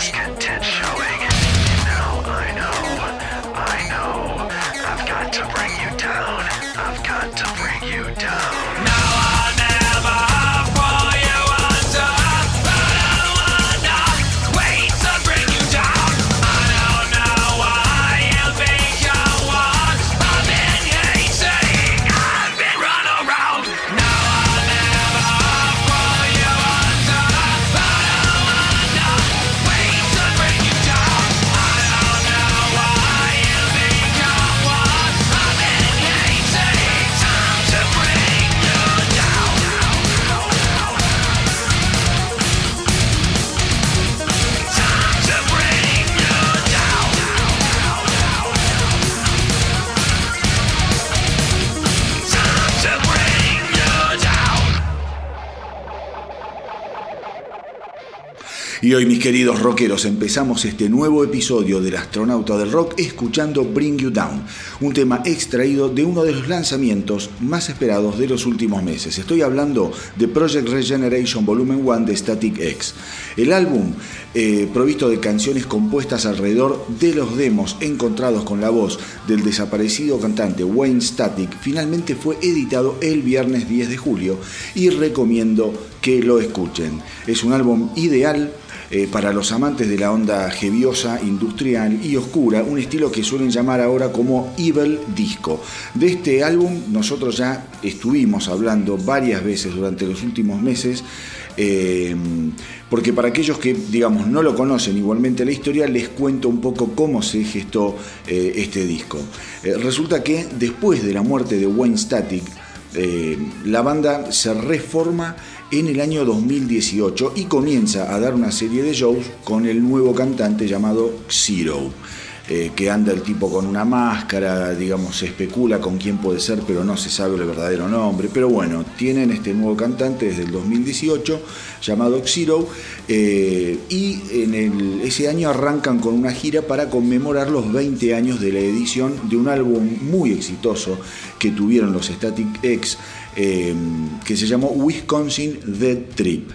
Risk. Y hoy, mis queridos rockeros, empezamos este nuevo episodio del Astronauta del Rock escuchando Bring You Down, un tema extraído de uno de los lanzamientos más esperados de los últimos meses. Estoy hablando de Project Regeneration Volumen 1 de Static X. El álbum, eh, provisto de canciones compuestas alrededor de los demos encontrados con la voz del desaparecido cantante Wayne Static, finalmente fue editado el viernes 10 de julio y recomiendo que lo escuchen. Es un álbum ideal eh, para los amantes de la onda geviosa, industrial y oscura, un estilo que suelen llamar ahora como Evil Disco. De este álbum nosotros ya estuvimos hablando varias veces durante los últimos meses. Eh, porque para aquellos que, digamos, no lo conocen igualmente la historia, les cuento un poco cómo se gestó eh, este disco. resulta que después de la muerte de Wayne Static, la banda se reforma en el año 2018 y comienza a dar una serie de shows con el nuevo cantante llamado Zero. eh, que anda el tipo con una máscara, digamos, se especula con quién puede ser, pero no se sabe el verdadero nombre. Pero bueno, tienen este nuevo cantante desde el 2018 llamado Xero eh, y en ese año arrancan con una gira para conmemorar los 20 años de la edición de un álbum muy exitoso que tuvieron los Static X eh, que se llamó Wisconsin Dead Trip.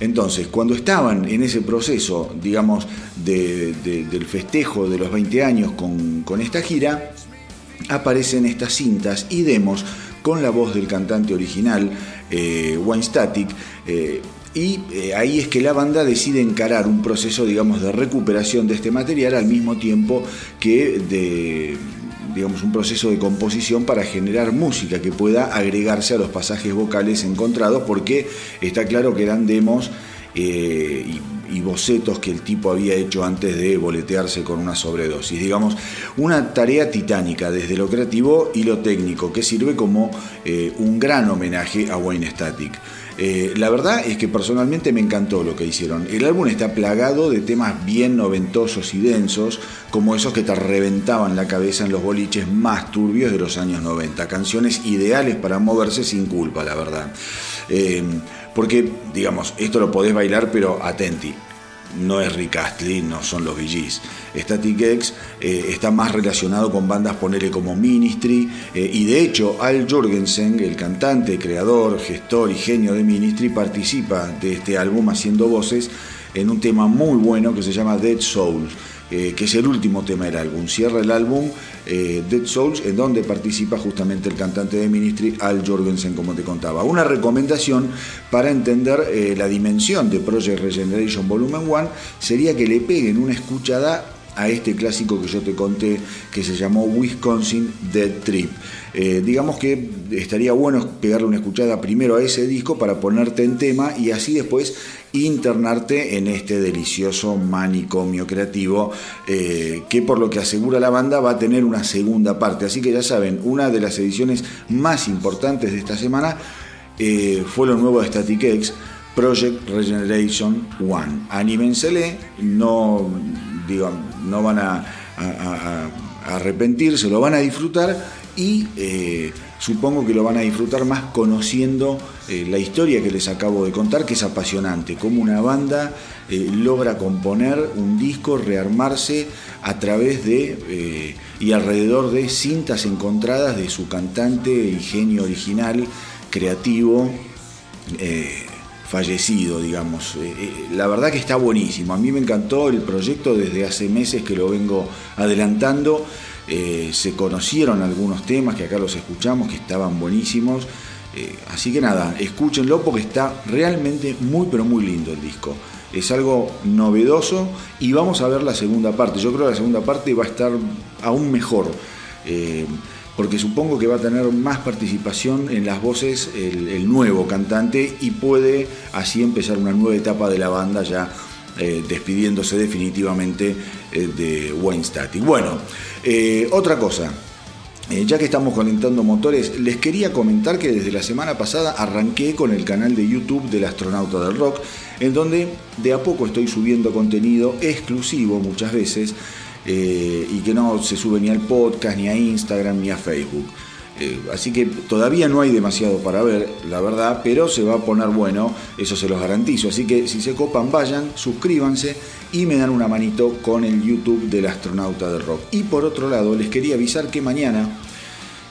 Entonces, cuando estaban en ese proceso, digamos, del festejo de los 20 años con, esta gira, aparecen estas cintas y demos con la voz del cantante original, eh, Wayne Static, eh, y eh, ahí es que la banda decide encarar un proceso, digamos, de recuperación de este material al mismo tiempo que de digamos, un proceso de composición para generar música que pueda agregarse a los pasajes vocales encontrados, porque está claro que eran demos eh, y, bocetos que el tipo había hecho antes de boletearse con una sobredosis. Digamos, una tarea titánica desde lo creativo y lo técnico, que sirve como eh, un gran homenaje a Wayne Static. Eh, la verdad es que personalmente me encantó lo que hicieron. El álbum está plagado de temas bien noventosos y densos, como esos que te reventaban la cabeza en los boliches más turbios de los años 90. Canciones ideales para moverse sin culpa, la verdad. Eh, porque, digamos, esto lo podés bailar, pero atenti no es Rick Astley, no son los VGs. Static X eh, está más relacionado con bandas, ponele como Ministry, eh, y de hecho Al Jorgensen, el cantante, creador, gestor y genio de Ministry, participa de este álbum haciendo voces en un tema muy bueno que se llama Dead Souls. Eh, que es el último tema del álbum. Cierra el álbum Dead Souls, en donde participa justamente el cantante de Ministry, Al Jorgensen, como te contaba. Una recomendación para entender la dimensión de Project Regeneration Volumen 1 sería que le peguen una escuchada a este clásico que yo te conté que se llamó Wisconsin Dead Trip. Eh, digamos que estaría bueno pegarle una escuchada primero a ese disco para ponerte en tema y así después internarte en este delicioso manicomio creativo eh, que por lo que asegura la banda va a tener una segunda parte. Así que ya saben, una de las ediciones más importantes de esta semana eh, fue lo nuevo de Static X. Project Regeneration One. Anímensele, no digo, no van a, arrepentirse, lo van a disfrutar y eh, supongo que lo van a disfrutar más conociendo eh, la historia que les acabo de contar, que es apasionante, cómo una banda eh, logra componer un disco, rearmarse a través de y alrededor de cintas encontradas de su cantante y genio original, creativo fallecido, digamos. La verdad que está buenísimo. A mí me encantó el proyecto desde hace meses que lo vengo adelantando. Eh, se conocieron algunos temas que acá los escuchamos que estaban buenísimos. así que nada, escúchenlo porque está realmente muy pero muy lindo el disco. Es algo novedoso y vamos a ver la segunda parte. Yo creo que la segunda parte va a estar aún mejor porque supongo que va a tener más participación en las voces el, nuevo cantante y puede así empezar una nueva etapa de la banda ya eh, despidiéndose definitivamente eh, de Wayne Static. Bueno, eh, otra cosa. ya que estamos calentando motores, les quería comentar que desde la semana pasada arranqué con el canal de YouTube del Astronauta del Rock, en donde de a poco estoy subiendo contenido exclusivo muchas veces y que no se sube ni al podcast, ni a Instagram, ni a Facebook. Eh, así que todavía no hay demasiado para ver, la verdad, pero se va a poner bueno, eso se los garantizo. Así que si se copan, vayan, suscríbanse y me dan una manito con el YouTube del astronauta del rock. Y por otro lado, les quería avisar que mañana,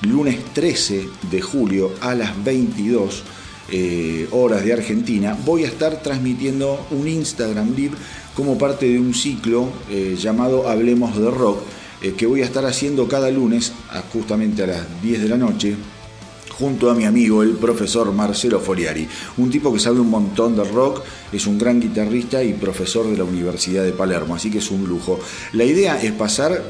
lunes 13 de julio a las 22 eh, horas de Argentina, voy a estar transmitiendo un Instagram Live como parte de un ciclo eh, llamado Hablemos de Rock, eh, que voy a estar haciendo cada lunes, justamente a las 10 de la noche, junto a mi amigo el profesor Marcelo Foriari, un tipo que sabe un montón de rock, es un gran guitarrista y profesor de la Universidad de Palermo, así que es un lujo. La idea es pasar eh,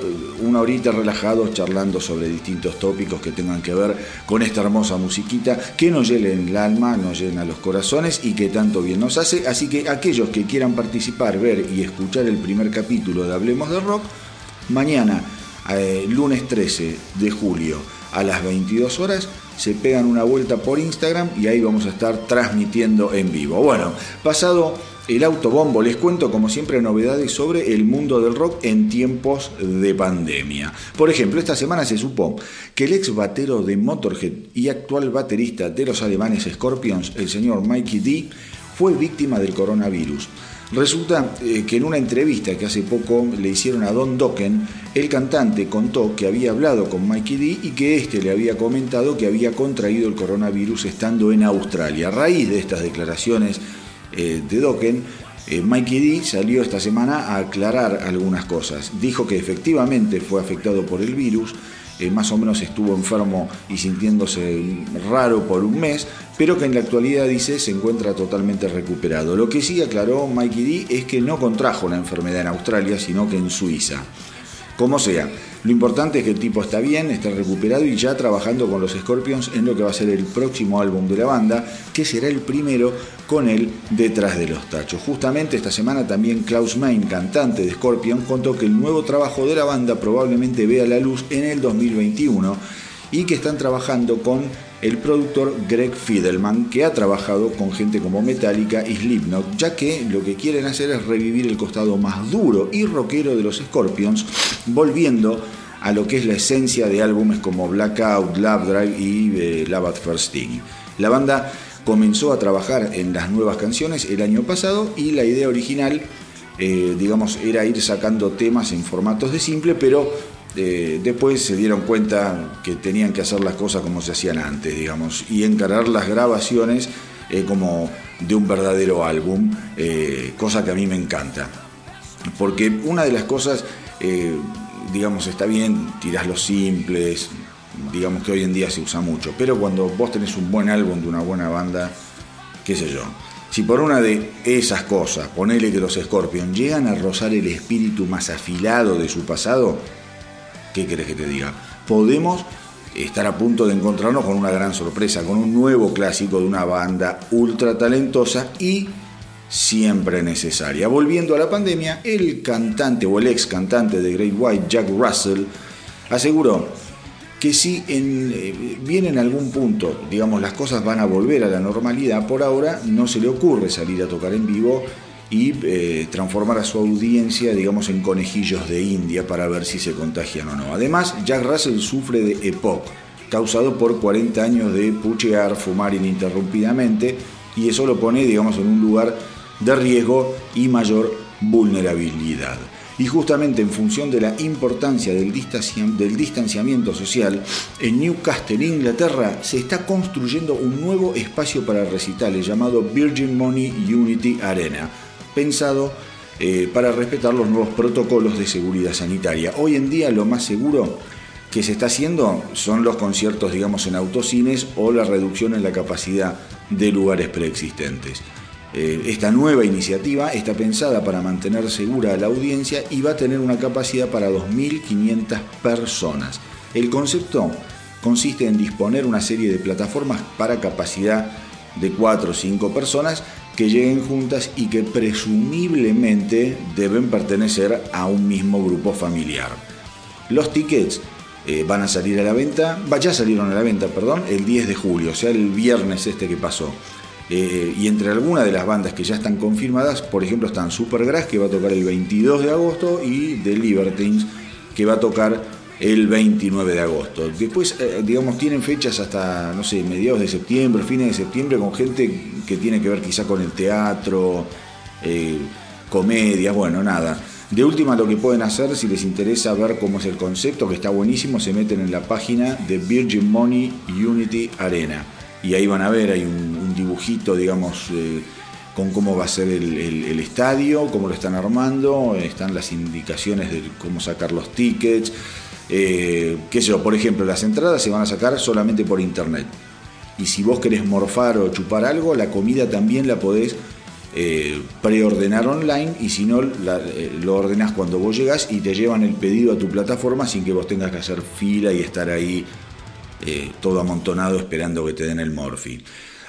una horita relajados charlando sobre distintos tópicos que tengan que ver con esta hermosa musiquita que nos llena el alma, nos llena los corazones y que tanto bien nos hace, así que aquellos que quieran participar, ver y escuchar el primer capítulo de Hablemos de Rock, mañana, eh, lunes 13 de julio a las 22 horas, se pegan una vuelta por Instagram y ahí vamos a estar transmitiendo en vivo. Bueno, pasado el autobombo, les cuento como siempre novedades sobre el mundo del rock en tiempos de pandemia. Por ejemplo, esta semana se supo que el ex batero de Motorhead y actual baterista de los alemanes Scorpions, el señor Mikey D, fue víctima del coronavirus. Resulta eh, que en una entrevista que hace poco le hicieron a Don Dokken, el cantante contó que había hablado con Mikey D y que éste le había comentado que había contraído el coronavirus estando en Australia. A raíz de estas declaraciones eh, de Dokken, eh, Mikey D salió esta semana a aclarar algunas cosas. Dijo que efectivamente fue afectado por el virus, más o menos estuvo enfermo y sintiéndose raro por un mes, pero que en la actualidad, dice, se encuentra totalmente recuperado. Lo que sí aclaró Mikey D es que no contrajo la enfermedad en Australia, sino que en Suiza. Como sea, lo importante es que el tipo está bien, está recuperado y ya trabajando con los Scorpions en lo que va a ser el próximo álbum de la banda, que será el primero con él detrás de los tachos. Justamente esta semana también Klaus Main, cantante de Scorpion, contó que el nuevo trabajo de la banda probablemente vea la luz en el 2021 y que están trabajando con el productor Greg Fidelman, que ha trabajado con gente como Metallica y Slipknot, ya que lo que quieren hacer es revivir el costado más duro y rockero de los Scorpions, volviendo a lo que es la esencia de álbumes como Blackout, Love Drive y eh, Love at First Thing. La banda comenzó a trabajar en las nuevas canciones el año pasado y la idea original, eh, digamos, era ir sacando temas en formatos de simple, pero eh, después se dieron cuenta que tenían que hacer las cosas como se hacían antes, digamos, y encarar las grabaciones eh, como de un verdadero álbum, eh, cosa que a mí me encanta. Porque una de las cosas, digamos, está bien, tirás los simples, digamos que hoy en día se usa mucho, pero cuando vos tenés un buen álbum de una buena banda, qué sé yo, si por una de esas cosas, ponele que los Scorpions llegan a rozar el espíritu más afilado de su pasado, ¿Qué querés que te diga? Podemos estar a punto de encontrarnos con una gran sorpresa, con un nuevo clásico de una banda ultra talentosa y siempre necesaria. Volviendo a la pandemia, el cantante o el ex cantante de Great White, Jack Russell, aseguró que si en, eh, viene en algún punto, digamos, las cosas van a volver a la normalidad, por ahora no se le ocurre salir a tocar en vivo y eh, transformar a su audiencia, digamos, en conejillos de India para ver si se contagian o no. Además, Jack Russell sufre de EPOC, causado por 40 años de puchear, fumar ininterrumpidamente, y eso lo pone, digamos, en un lugar de riesgo y mayor vulnerabilidad. Y justamente en función de la importancia del, distanciamiento social, en Newcastle, Inglaterra, se está construyendo un nuevo espacio para recitales llamado Virgin Money Unity Arena pensado eh, para respetar los nuevos protocolos de seguridad sanitaria. Hoy en día lo más seguro que se está haciendo son los conciertos, digamos, en autocines o la reducción en la capacidad de lugares preexistentes. Eh, esta nueva iniciativa está pensada para mantener segura a la audiencia y va a tener una capacidad para 2.500 personas. El concepto consiste en disponer una serie de plataformas para capacidad de 4 o 5 personas que lleguen juntas y que presumiblemente deben pertenecer a un mismo grupo familiar. Los tickets eh, van a salir a la venta, ya salieron a la venta, perdón, el 10 de julio, o sea, el viernes este que pasó. Eh, y entre algunas de las bandas que ya están confirmadas, por ejemplo, están Supergrass, que va a tocar el 22 de agosto, y The Libertines, que va a tocar el 29 de agosto. Después, eh, digamos, tienen fechas hasta, no sé, mediados de septiembre, fines de septiembre, con gente que tiene que ver quizá con el teatro, eh, comedia, bueno, nada. De última, lo que pueden hacer, si les interesa ver cómo es el concepto, que está buenísimo, se meten en la página de Virgin Money Unity Arena. Y ahí van a ver, hay un, dibujito, digamos, eh, con cómo va a ser el, el, estadio, cómo lo están armando, están las indicaciones de cómo sacar los tickets, eh, qué sé yo, por ejemplo, las entradas se van a sacar solamente por internet. Y si vos querés morfar o chupar algo, la comida también la podés eh, preordenar online y si no, eh, lo ordenás cuando vos llegas y te llevan el pedido a tu plataforma sin que vos tengas que hacer fila y estar ahí todo amontonado esperando que te den el morfín.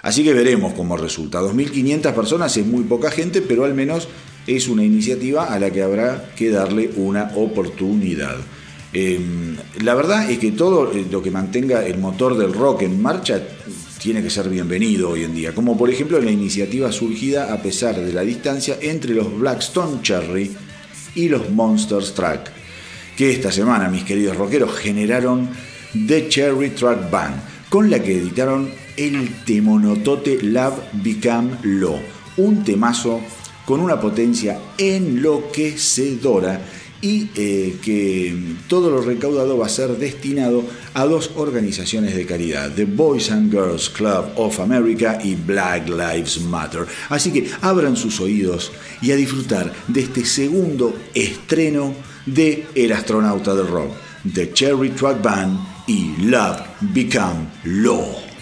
Así que veremos cómo resulta. 2.500 personas es muy poca gente, pero al menos es una iniciativa a la que habrá que darle una oportunidad. Em, la verdad es que todo eh, lo que mantenga el motor del rock en marcha tiene que ser bienvenido hoy en día, como por ejemplo la iniciativa surgida a pesar de la distancia entre los Blackstone Cherry y los Monsters Track, que esta semana, mis queridos rockeros, generaron The Cherry Track Band, con la que editaron el temonotote Love Become Law, un temazo con una potencia enloquecedora y eh, que todo lo recaudado va a ser destinado a dos organizaciones de caridad, The Boys and Girls Club of America y Black Lives Matter. Así que abran sus oídos y a disfrutar de este segundo estreno de El astronauta del rock, The Cherry Truck Band y Love Become Law.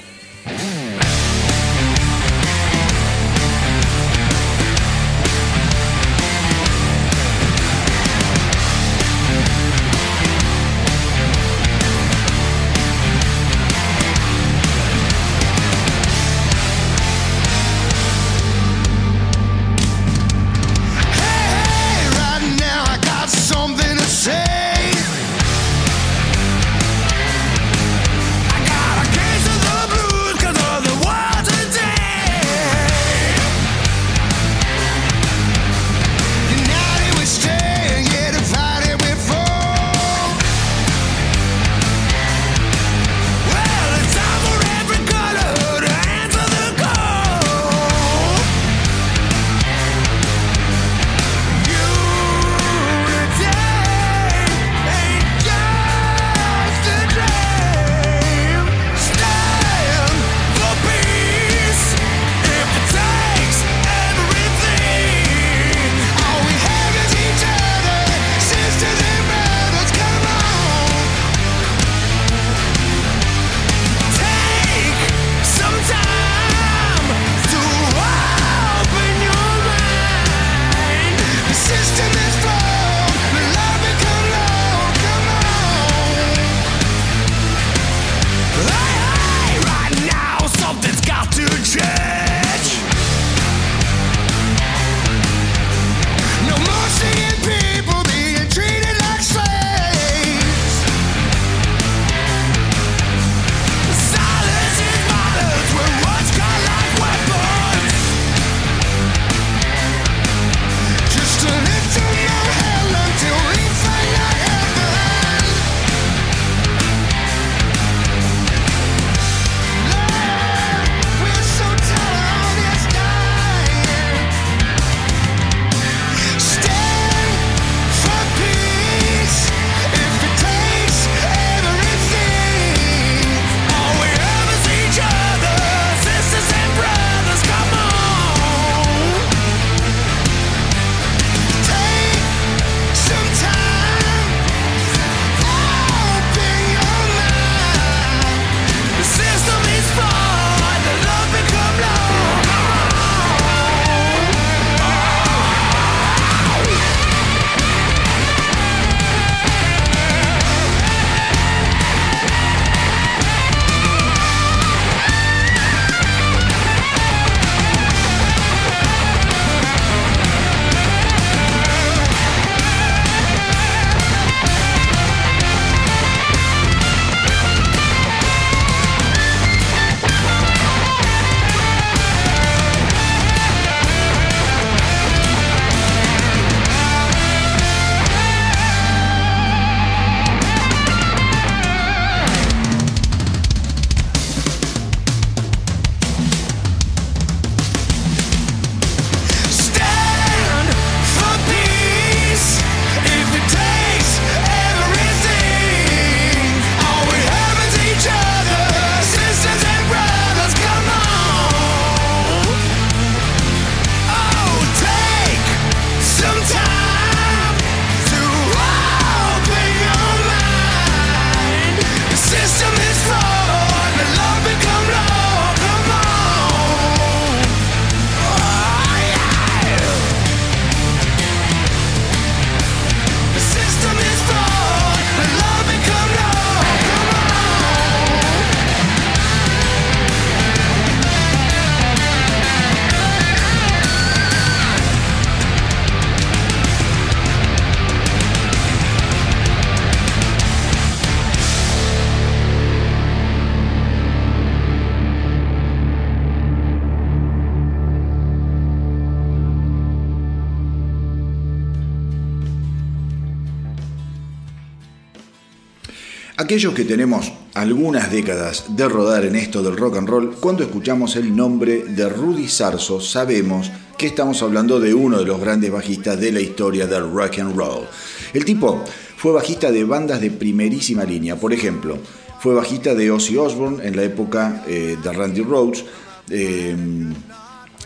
Aquellos que tenemos algunas décadas de rodar en esto del rock and roll, cuando escuchamos el nombre de Rudy Sarso sabemos que estamos hablando de uno de los grandes bajistas de la historia del rock and roll. El tipo fue bajista de bandas de primerísima línea, por ejemplo, fue bajista de Ozzy Osbourne en la época eh, de Randy Rhoads. Eh,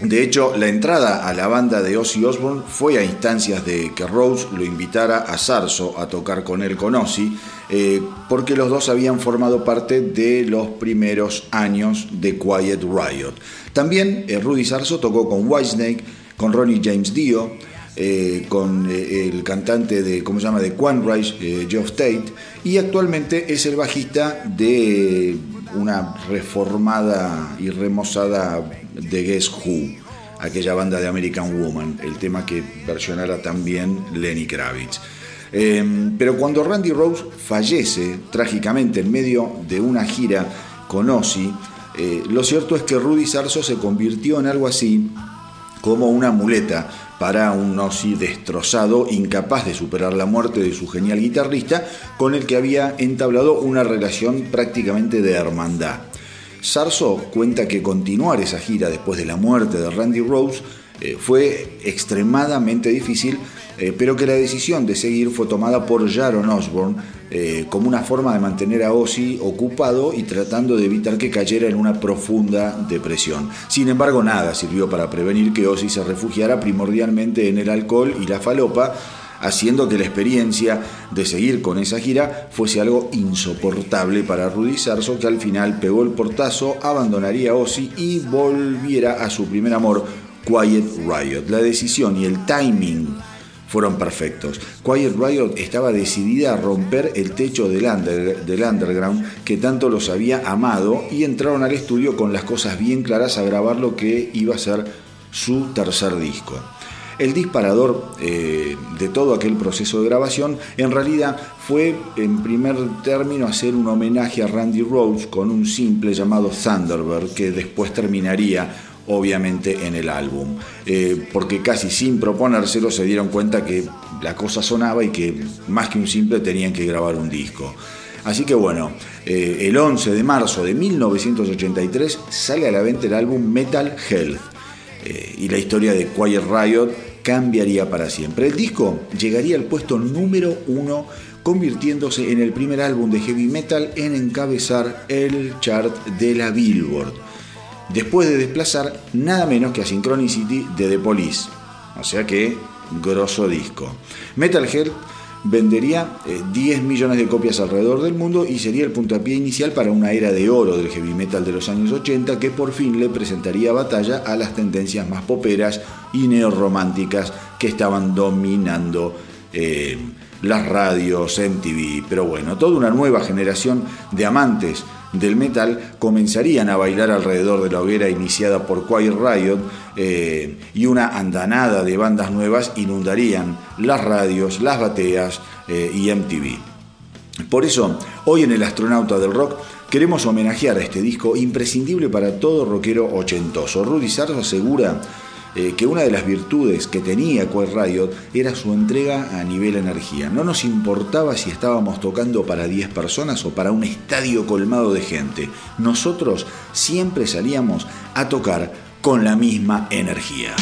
de hecho, la entrada a la banda de Ozzy Osbourne fue a instancias de que Rose lo invitara a Sarso a tocar con él con Ozzy, eh, porque los dos habían formado parte de los primeros años de Quiet Riot. También eh, Rudy Sarso tocó con Whitesnake, con Ronnie James Dio, eh, con el cantante de, ¿cómo se llama?, de Quanrise, Geoff Tate, y actualmente es el bajista de una reformada y remozada de Guess Who, aquella banda de American Woman, el tema que versionara también Lenny Kravitz. Em, pero cuando Randy Rose fallece trágicamente en medio de una gira con Ozzy, eh, lo cierto es que Rudy Sarso se convirtió en algo así como una muleta para un Ozzy destrozado, incapaz de superar la muerte de su genial guitarrista, con el que había entablado una relación prácticamente de hermandad. Sarso cuenta que continuar esa gira después de la muerte de Randy Rose eh, fue extremadamente difícil, eh, pero que la decisión de seguir fue tomada por Jaron Osborne eh, como una forma de mantener a Ozzy ocupado y tratando de evitar que cayera en una profunda depresión. Sin embargo, nada sirvió para prevenir que Ozzy se refugiara primordialmente en el alcohol y la falopa, haciendo que la experiencia de seguir con esa gira fuese algo insoportable para Rudy Sarso, que al final pegó el portazo, abandonaría Ozzy y volviera a su primer amor, Quiet Riot. La decisión y el timing fueron perfectos. Quiet Riot estaba decidida a romper el techo del, underground que tanto los había amado y entraron al estudio con las cosas bien claras a grabar lo que iba a ser su tercer disco. El disparador eh, de todo aquel proceso de grabación en realidad fue en primer término hacer un homenaje a Randy Rhodes con un simple llamado Thunderbird que después terminaría obviamente en el álbum, eh, porque casi sin proponérselo se dieron cuenta que la cosa sonaba y que más que un simple tenían que grabar un disco. Así que bueno, eh, el 11 de marzo de 1983 sale a la venta el álbum Metal Health y la historia de Quiet Riot cambiaría para siempre. El disco llegaría al puesto número uno, convirtiéndose en el primer álbum de heavy metal en encabezar el chart de la Billboard, después de desplazar nada menos que a Synchronicity de The Police. O sea que, grosso disco. Metalhead vendería 10 eh, millones de copias alrededor del mundo y sería el puntapié inicial para una era de oro del heavy metal de los años 80 que por fin le presentaría batalla a las tendencias más poperas y neorrománticas que estaban dominando eh, las radios, MTV. Pero bueno, toda una nueva generación de amantes del metal comenzarían a bailar alrededor de la hoguera iniciada por Quiet Riot eh, y una andanada de bandas nuevas inundarían las radios, las bateas eh, y MTV. Por eso, hoy en El Astronauta del Rock queremos homenajear a este disco imprescindible para todo rockero ochentoso. Rudy Sarzo asegura eh, que una de las virtudes que tenía Quiet Riot era su entrega a nivel energía. No nos importaba si estábamos tocando para 10 personas o para un estadio colmado de gente. Nosotros siempre salíamos a tocar con la misma energía.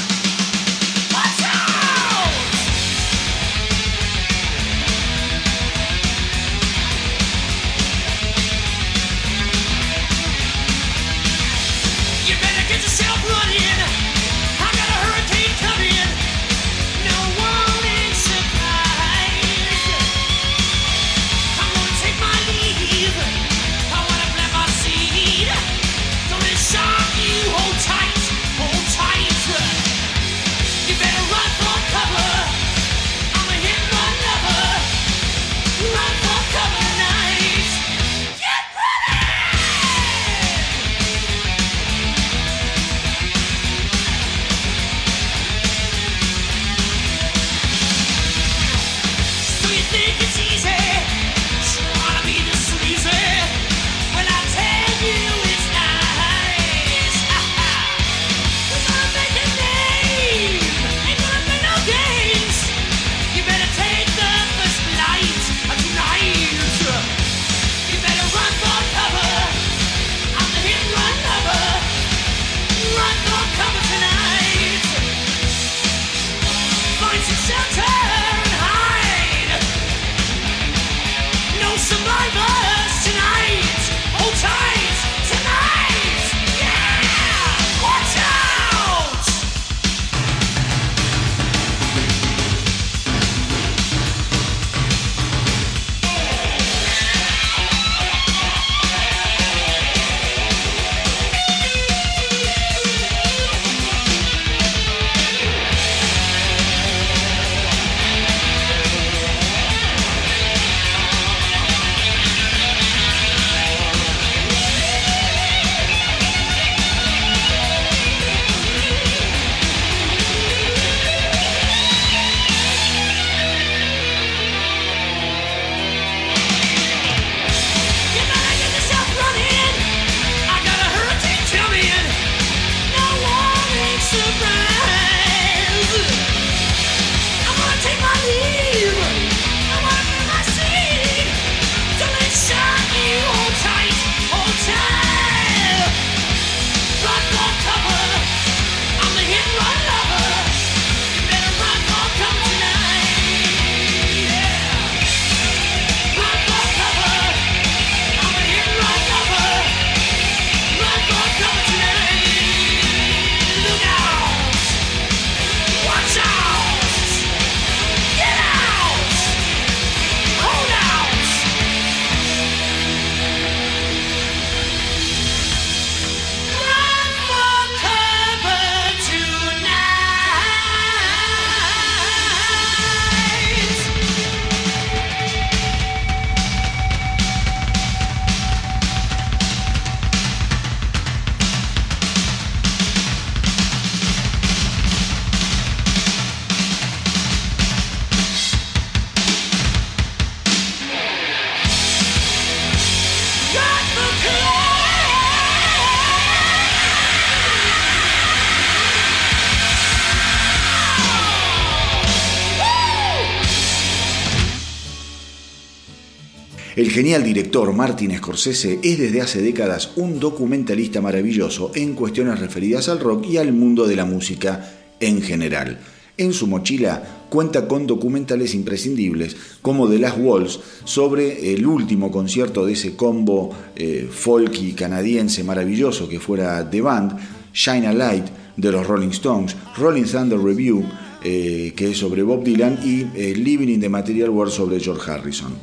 Genial director Martin Scorsese es desde hace décadas un documentalista maravilloso en cuestiones referidas al rock y al mundo de la música en general. En su mochila cuenta con documentales imprescindibles como The Last Walls sobre el último concierto de ese combo eh, folky canadiense maravilloso que fuera The Band, Shine a Light de los Rolling Stones, Rolling Thunder Review eh, que es sobre Bob Dylan y eh, Living in the Material World sobre George Harrison.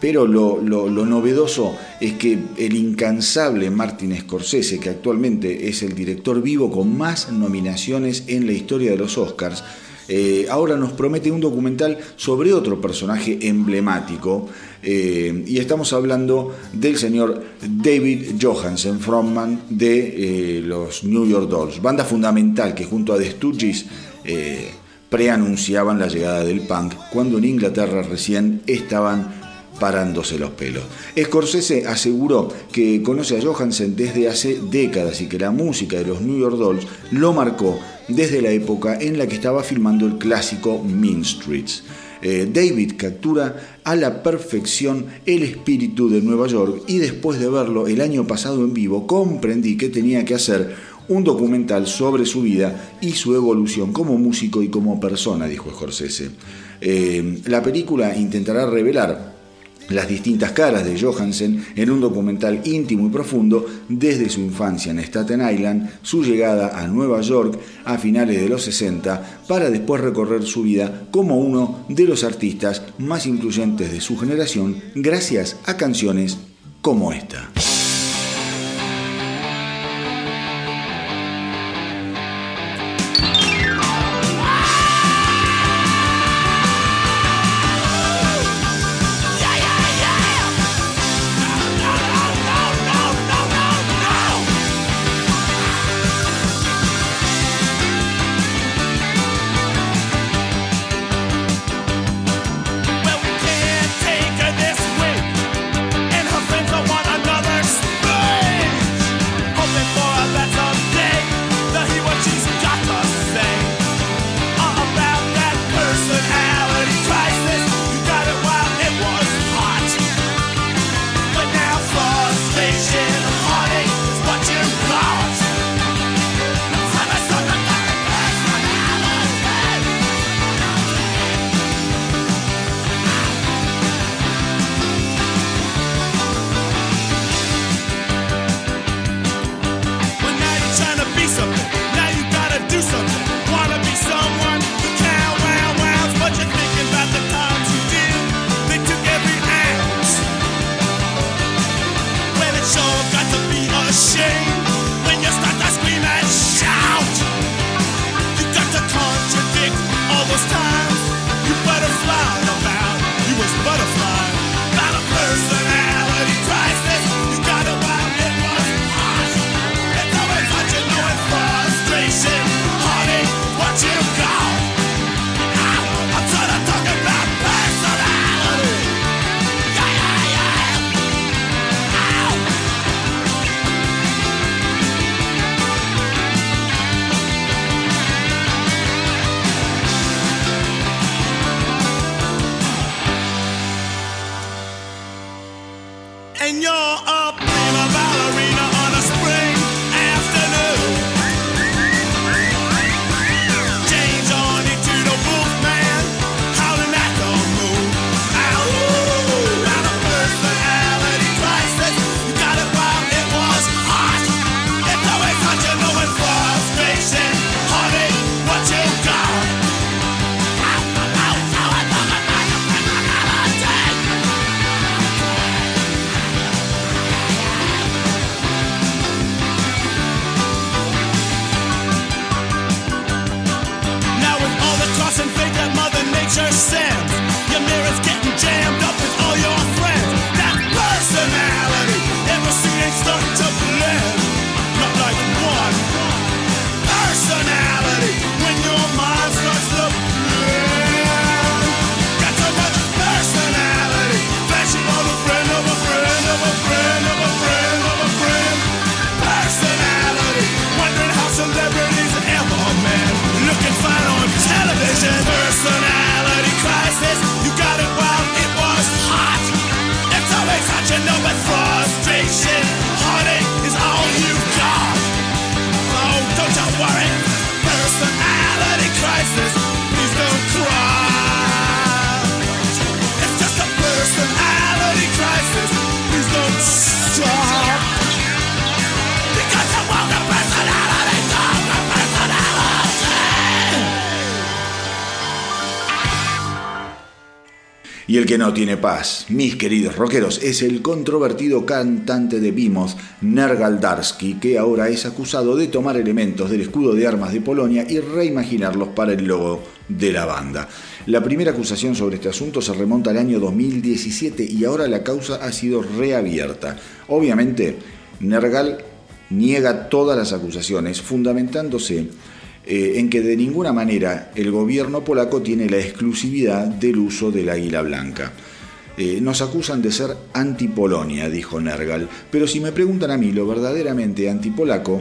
Pero lo, novedoso es que el incansable Martin Scorsese, que actualmente es el director vivo con más nominaciones en la historia de los Oscars, eh, ahora nos promete un documental sobre otro personaje emblemático. Eh, y estamos hablando del señor David Johansen, frontman de eh, los New York Dolls, banda fundamental que junto a The Stooges preanunciaban la llegada del punk cuando en Inglaterra recién estaban parándose los pelos. Scorsese aseguró que conoce a Johansen desde hace décadas y que la música de los New York Dolls lo marcó desde la época en la que estaba filmando el clásico Mean Streets. Eh, David captura a la perfección el espíritu de Nueva York y después de verlo el año pasado en vivo comprendí que tenía que hacer un documental sobre su vida y su evolución como músico y como persona, dijo Scorsese. Eh, la película intentará revelar las distintas caras de Johansen en un documental íntimo y profundo desde su infancia en Staten Island, su llegada a Nueva York a finales de los 60, para después recorrer su vida como uno de los artistas más influyentes de su generación gracias a canciones como esta. Que no tiene paz, mis queridos rockeros, es el controvertido cantante de Vimos, Nergal Darsky, que ahora es acusado de tomar elementos del escudo de armas de Polonia y reimaginarlos para el logo de la banda. La primera acusación sobre este asunto se remonta al año 2017 y ahora la causa ha sido reabierta. Obviamente, Nergal niega todas las acusaciones, fundamentándose eh, en que de ninguna manera el gobierno polaco tiene la exclusividad del uso del águila blanca. Eh, nos acusan de ser anti-Polonia, dijo Nergal, pero si me preguntan a mí lo verdaderamente antipolaco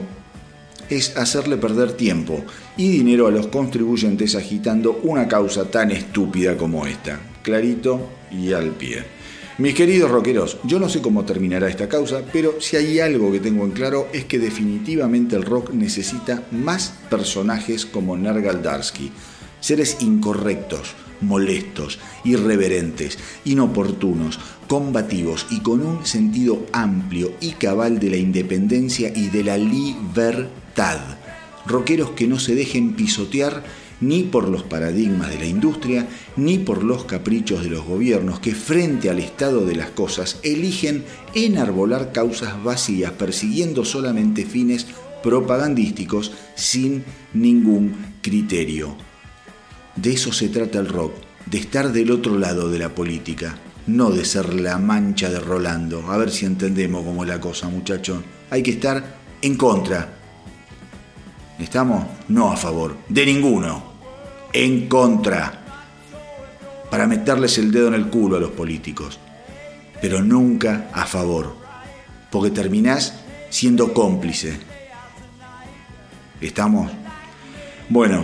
es hacerle perder tiempo y dinero a los contribuyentes agitando una causa tan estúpida como esta. Clarito y al pie. Mis queridos rockeros, yo no sé cómo terminará esta causa, pero si hay algo que tengo en claro es que definitivamente el rock necesita más personajes como Nergal Darsky, seres incorrectos, molestos, irreverentes, inoportunos, combativos y con un sentido amplio y cabal de la independencia y de la libertad. Rockeros que no se dejen pisotear ni por los paradigmas de la industria, ni por los caprichos de los gobiernos que frente al estado de las cosas eligen enarbolar causas vacías persiguiendo solamente fines propagandísticos sin ningún criterio. De eso se trata el rock, de estar del otro lado de la política, no de ser la mancha de Rolando. A ver si entendemos cómo es la cosa, muchachos. Hay que estar en contra ¿Estamos? No a favor. De ninguno. En contra. Para meterles el dedo en el culo a los políticos. Pero nunca a favor. Porque terminás siendo cómplice. ¿Estamos? Bueno,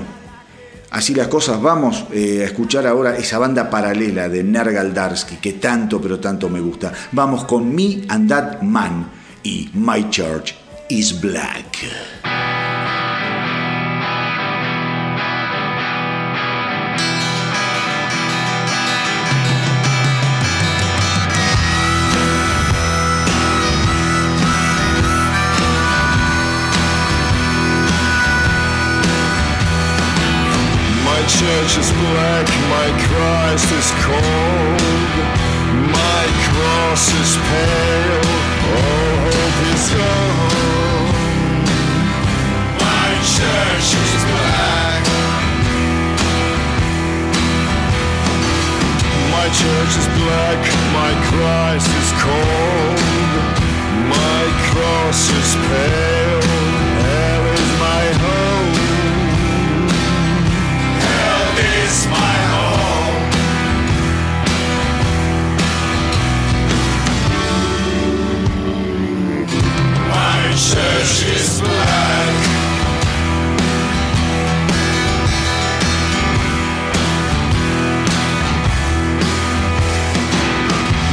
así las cosas. Vamos eh, a escuchar ahora esa banda paralela de Nergaldarsky que tanto pero tanto me gusta. Vamos con Me and That Man y My Church is Black. Church is black, my Christ is cold. My cross is pale, all hope is gone. My church is black. My church is black, my Christ is cold. My cross is pale, church is black.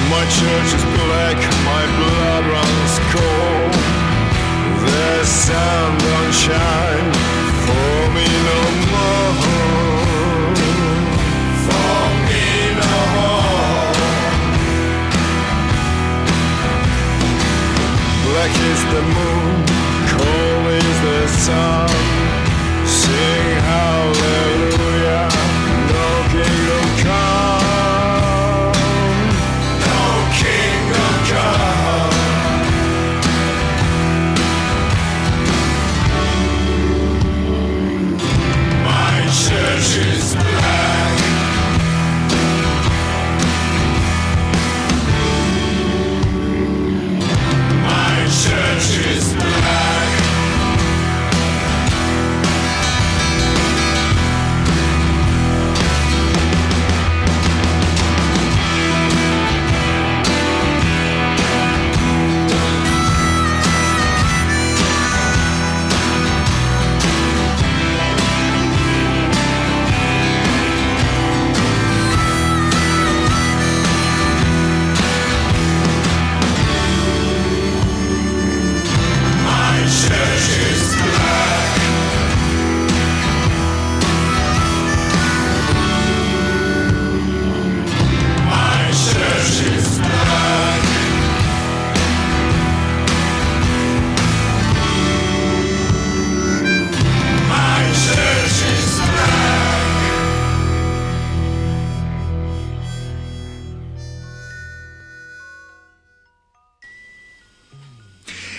My church is black, my blood runs cold. The sun don't shine for me no more. Black is the moon, cold is the sun. Sing hallelujah,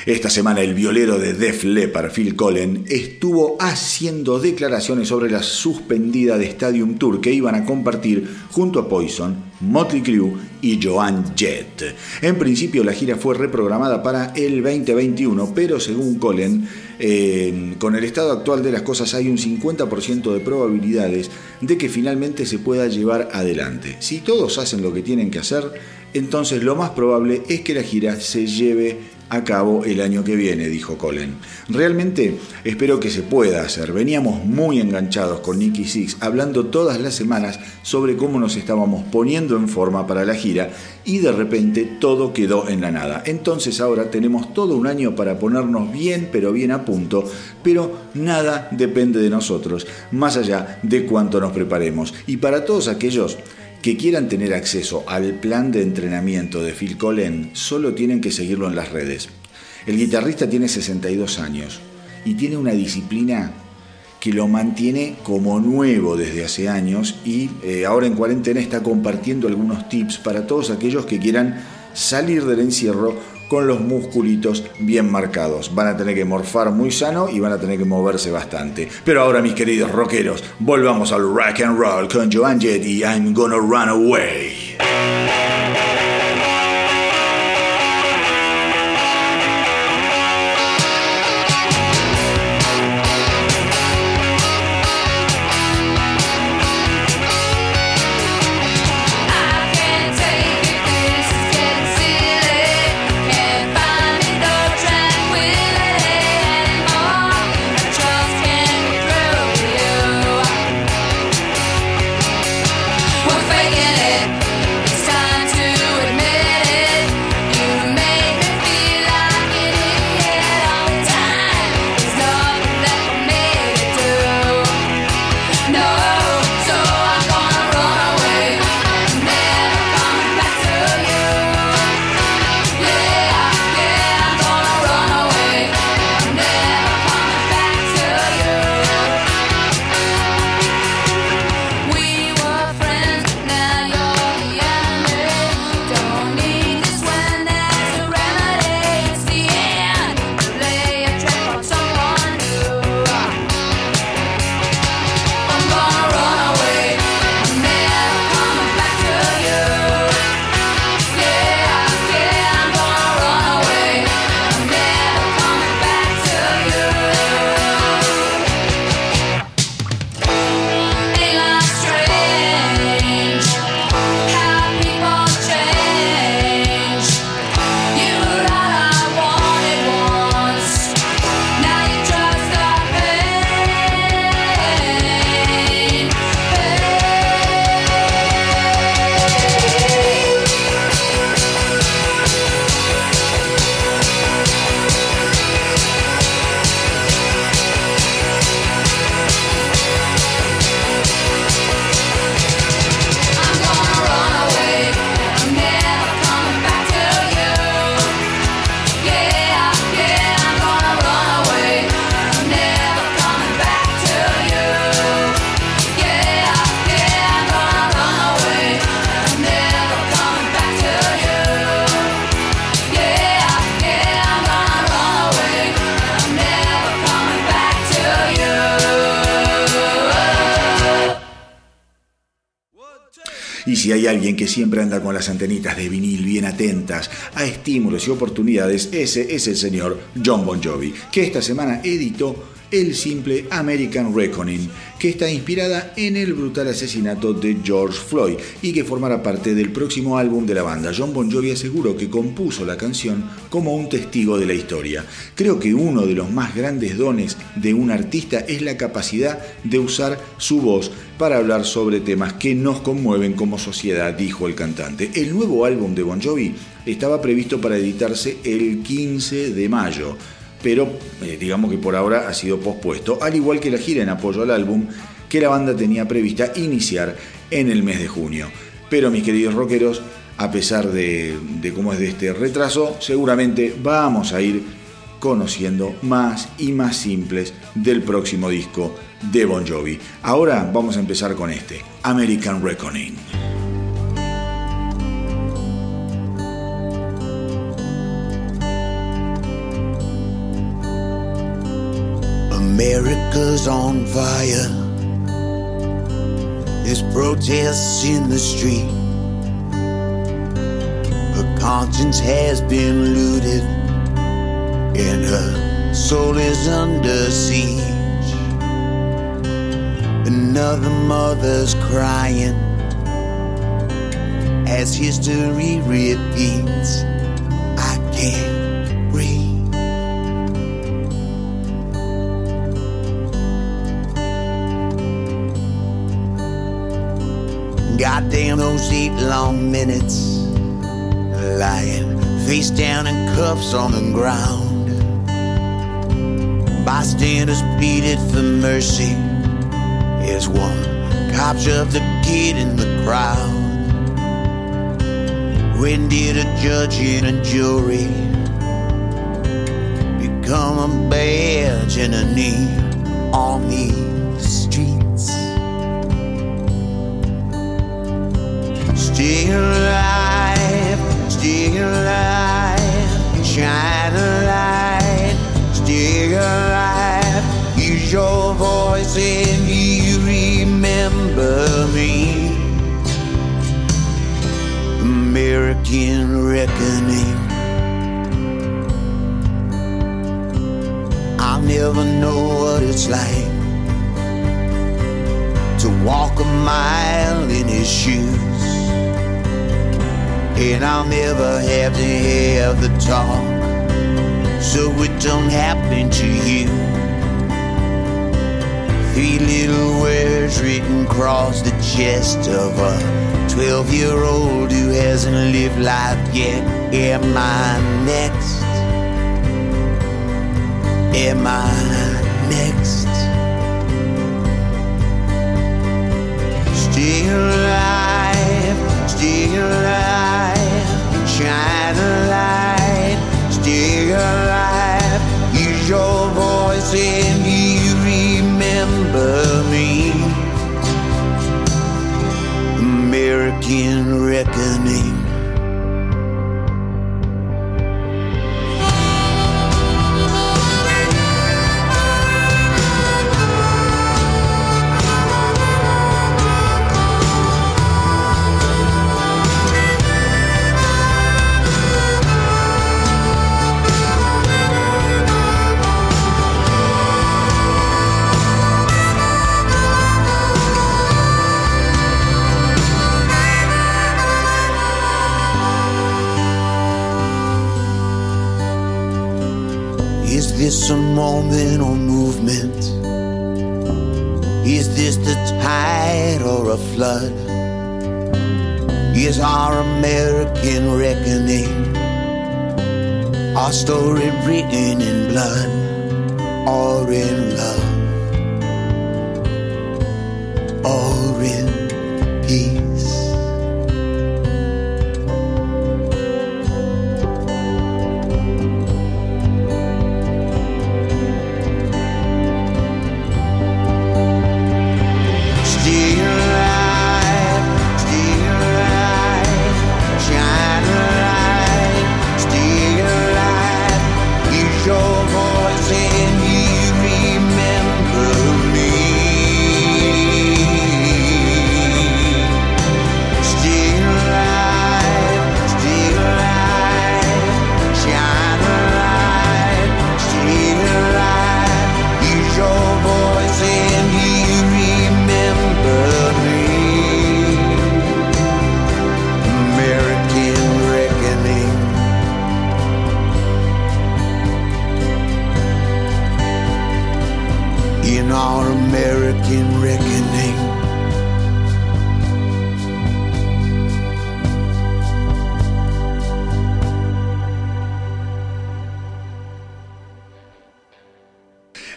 Esta semana el violero de Def Leppard, Phil Collen, estuvo haciendo declaraciones sobre la suspendida de Stadium Tour que iban a compartir junto a Poison, Motley Crue y Joan Jett. En principio la gira fue reprogramada para el 2021, pero según Collen, eh, con el estado actual de las cosas hay un 50% de probabilidades de que finalmente se pueda llevar adelante. Si todos hacen lo que tienen que hacer, entonces lo más probable es que la gira se lleve a cabo el año que viene, dijo Colin. Realmente espero que se pueda hacer. Veníamos muy enganchados con Nicky Six, hablando todas las semanas sobre cómo nos estábamos poniendo en forma para la gira y de repente todo quedó en la nada. Entonces ahora tenemos todo un año para ponernos bien, pero bien a punto, pero nada depende de nosotros, más allá de cuánto nos preparemos. Y para todos aquellos que quieran tener acceso al plan de entrenamiento de Phil Collen, solo tienen que seguirlo en las redes. El guitarrista tiene 62 años y tiene una disciplina que lo mantiene como nuevo desde hace años y eh, ahora en cuarentena está compartiendo algunos tips para todos aquellos que quieran salir del encierro con los musculitos bien marcados. Van a tener que morfar muy sano y van a tener que moverse bastante. Pero ahora, mis queridos rockeros, volvamos al rock and roll con Joan Jett y I'm Gonna Run Away. Si hay alguien que siempre anda con las antenitas de vinil bien atentas a estímulos y oportunidades, ese es el señor John Bon Jovi, que esta semana editó el simple American Reckoning, que está inspirada en el brutal asesinato de George Floyd y que formará parte del próximo álbum de la banda. John Bon Jovi aseguró que compuso la canción como un testigo de la historia. Creo que uno de los más grandes dones de un artista es la capacidad de usar su voz para hablar sobre temas que nos conmueven como sociedad, dijo el cantante. El nuevo álbum de Bon Jovi estaba previsto para editarse el 15 de mayo pero eh, digamos que por ahora ha sido pospuesto, al igual que la gira en apoyo al álbum que la banda tenía prevista iniciar en el mes de junio. Pero mis queridos rockeros, a pesar de, de cómo es de este retraso, seguramente vamos a ir conociendo más y más simples del próximo disco de Bon Jovi. Ahora vamos a empezar con este, American Reckoning. America's on fire. There's protests in the street. Her conscience has been looted, and her soul is under siege. Another mother's crying as history repeats. I can't Goddamn those eight long minutes lying face down in cuffs on the ground. Bystanders pleaded for mercy as one cop shoved the kid in the crowd. When did a judge and a jury become a badge and a knee on these reckoning. I'll never know what it's like to walk a mile in his shoes. And I'll never have to have the talk so it don't happen to you. Three little words written across the chest of a 12 year old who hasn't lived life yet. Am I next? Am I next? Stay alive, stay alive, shine a light, stay alive. Use your voice and you remember me. American reckoning. This a moment or movement? Is this the tide or a flood? Is our American reckoning our story written in blood or in love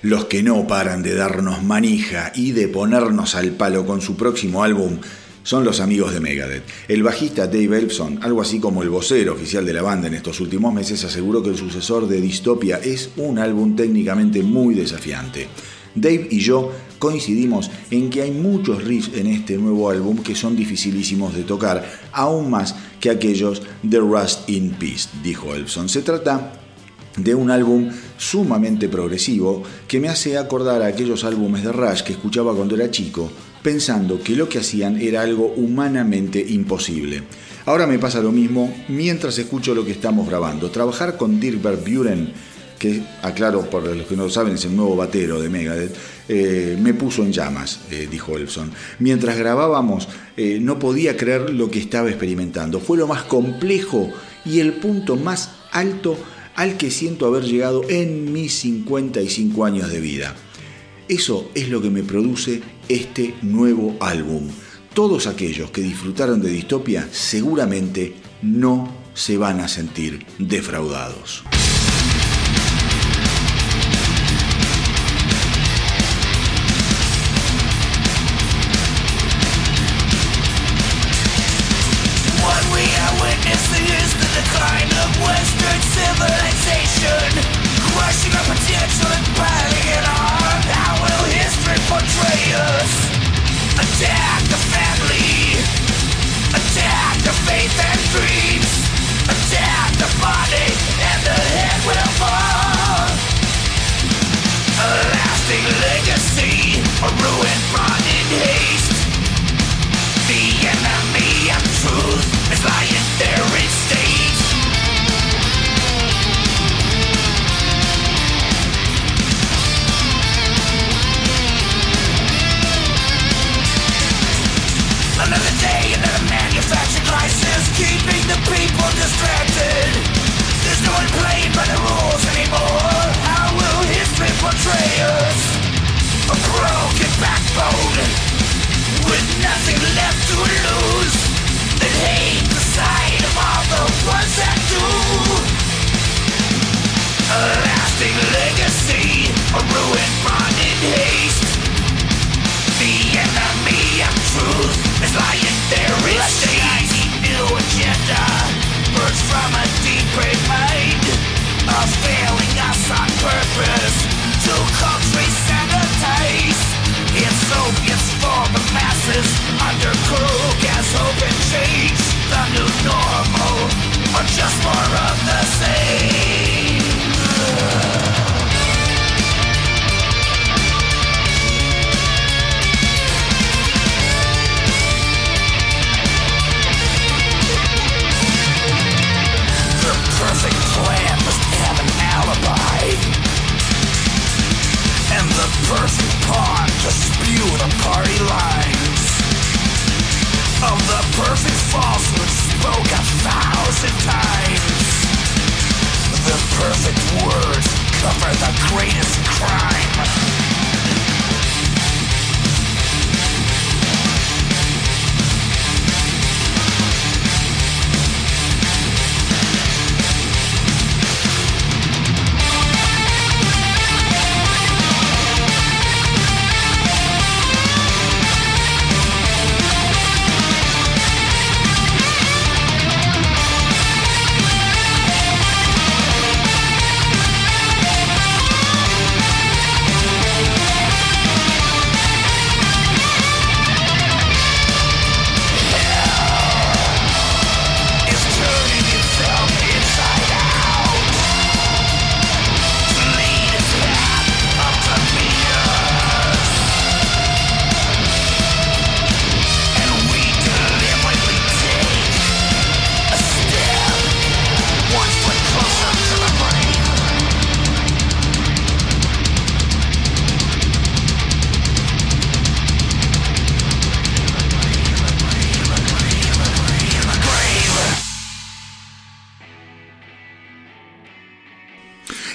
Los que no paran de darnos manija y de ponernos al palo con su próximo álbum son los amigos de Megadeth. El bajista Dave Elpson, algo así como el vocero oficial de la banda en estos últimos meses, aseguró que el sucesor de Distopia es un álbum técnicamente muy desafiante. Dave y yo coincidimos en que hay muchos riffs en este nuevo álbum que son dificilísimos de tocar, aún más que aquellos de Rust in Peace, dijo Elfson. Se trata de un álbum sumamente progresivo que me hace acordar a aquellos álbumes de Rush que escuchaba cuando era chico, pensando que lo que hacían era algo humanamente imposible. Ahora me pasa lo mismo mientras escucho lo que estamos grabando. Trabajar con Dirk Buren, que aclaro por los que no lo saben es el nuevo batero de Megadeth, eh, me puso en llamas, eh, dijo Elson. Mientras grabábamos eh, no podía creer lo que estaba experimentando. Fue lo más complejo y el punto más alto al que siento haber llegado en mis 55 años de vida. Eso es lo que me produce este nuevo álbum. Todos aquellos que disfrutaron de Distopia seguramente no se van a sentir defraudados. On. How will history portray us? Attack the family, attack the faith and dreams, attack the body, and the head will fall. A lasting legacy, a in haste. The enemy of truth is lying there in state. Keeping the people distracted. There's no one playing by the rules anymore. How will history portray us? A broken backbone with nothing left to lose. That hate the sight of all the ones that do. A lasting legacy, a ruin brought in haste. The enemy of truth is lying there in state. New agenda from a deep of failing us on purpose to sanitize. It's for the masses under crook as hope and change.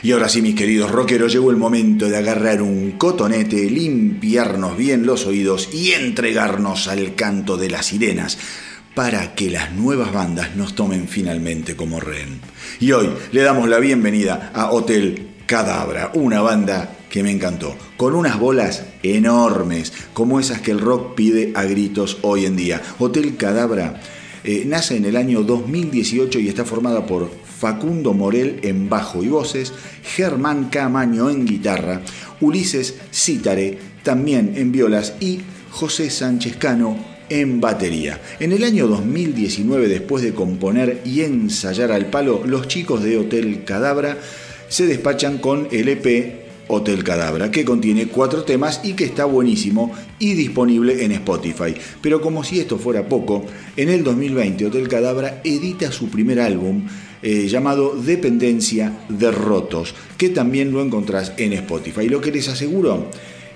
Y ahora sí, mis queridos rockeros, llegó el momento de agarrar un cotonete, limpiarnos bien los oídos y entregarnos al canto de las sirenas para que las nuevas bandas nos tomen finalmente como rehén. Y hoy le damos la bienvenida a Hotel Cadabra, una banda que me encantó, con unas bolas enormes, como esas que el rock pide a gritos hoy en día. Hotel Cadabra eh, nace en el año 2018 y está formada por Facundo Morel en bajo y voces, Germán Camaño en guitarra, Ulises Cítare también en violas y José Sánchez Cano en batería. En el año 2019, después de componer y ensayar al palo, los chicos de Hotel Cadabra se despachan con el EP Hotel Cadabra, que contiene cuatro temas y que está buenísimo y disponible en Spotify. Pero como si esto fuera poco, en el 2020 Hotel Cadabra edita su primer álbum eh, llamado Dependencia de Rotos, que también lo encontrás en Spotify. Lo que les aseguro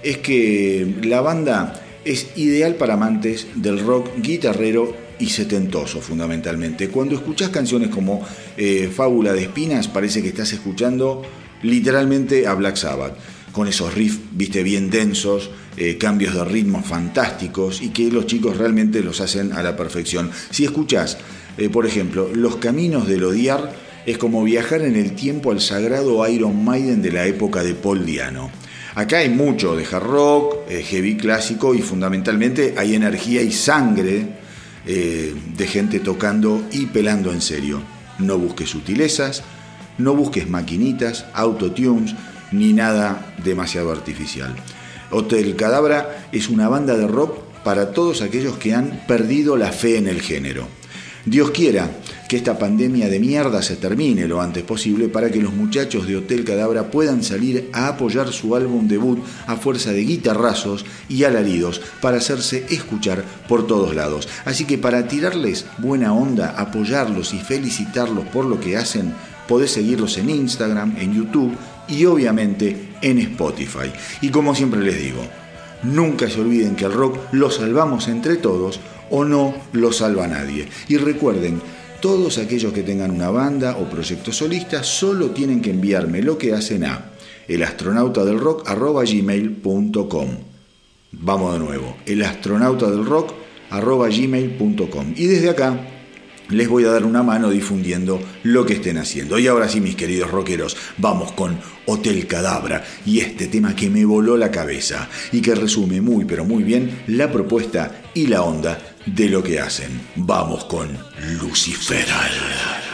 es que la banda es ideal para amantes del rock guitarrero y setentoso fundamentalmente. Cuando escuchás canciones como eh, Fábula de Espinas parece que estás escuchando literalmente a Black Sabbath, con esos riffs, viste, bien densos, eh, cambios de ritmo fantásticos y que los chicos realmente los hacen a la perfección. Si escuchás, eh, por ejemplo, Los Caminos del Odiar, es como viajar en el tiempo al sagrado Iron Maiden de la época de Paul Diano. Acá hay mucho de hard rock, eh, heavy clásico y fundamentalmente hay energía y sangre de gente tocando y pelando en serio. No busques sutilezas, no busques maquinitas, autotunes, ni nada demasiado artificial. Hotel Cadabra es una banda de rock para todos aquellos que han perdido la fe en el género. Dios quiera que esta pandemia de mierda se termine lo antes posible para que los muchachos de Hotel Cadabra puedan salir a apoyar su álbum debut a fuerza de guitarrazos y alaridos para hacerse escuchar por todos lados. Así que para tirarles buena onda, apoyarlos y felicitarlos por lo que hacen, podés seguirlos en Instagram, en YouTube y obviamente en Spotify. Y como siempre les digo, nunca se olviden que el rock lo salvamos entre todos o no lo salva nadie. Y recuerden, todos aquellos que tengan una banda o proyecto solista solo tienen que enviarme lo que hacen a elastronautadelrock.gmail.com Vamos de nuevo, elastronautadelrock.gmail.com Y desde acá les voy a dar una mano difundiendo lo que estén haciendo. Y ahora sí, mis queridos rockeros, vamos con Hotel Cadabra y este tema que me voló la cabeza y que resume muy pero muy bien la propuesta y la onda de lo que hacen. Vamos con Luciferal.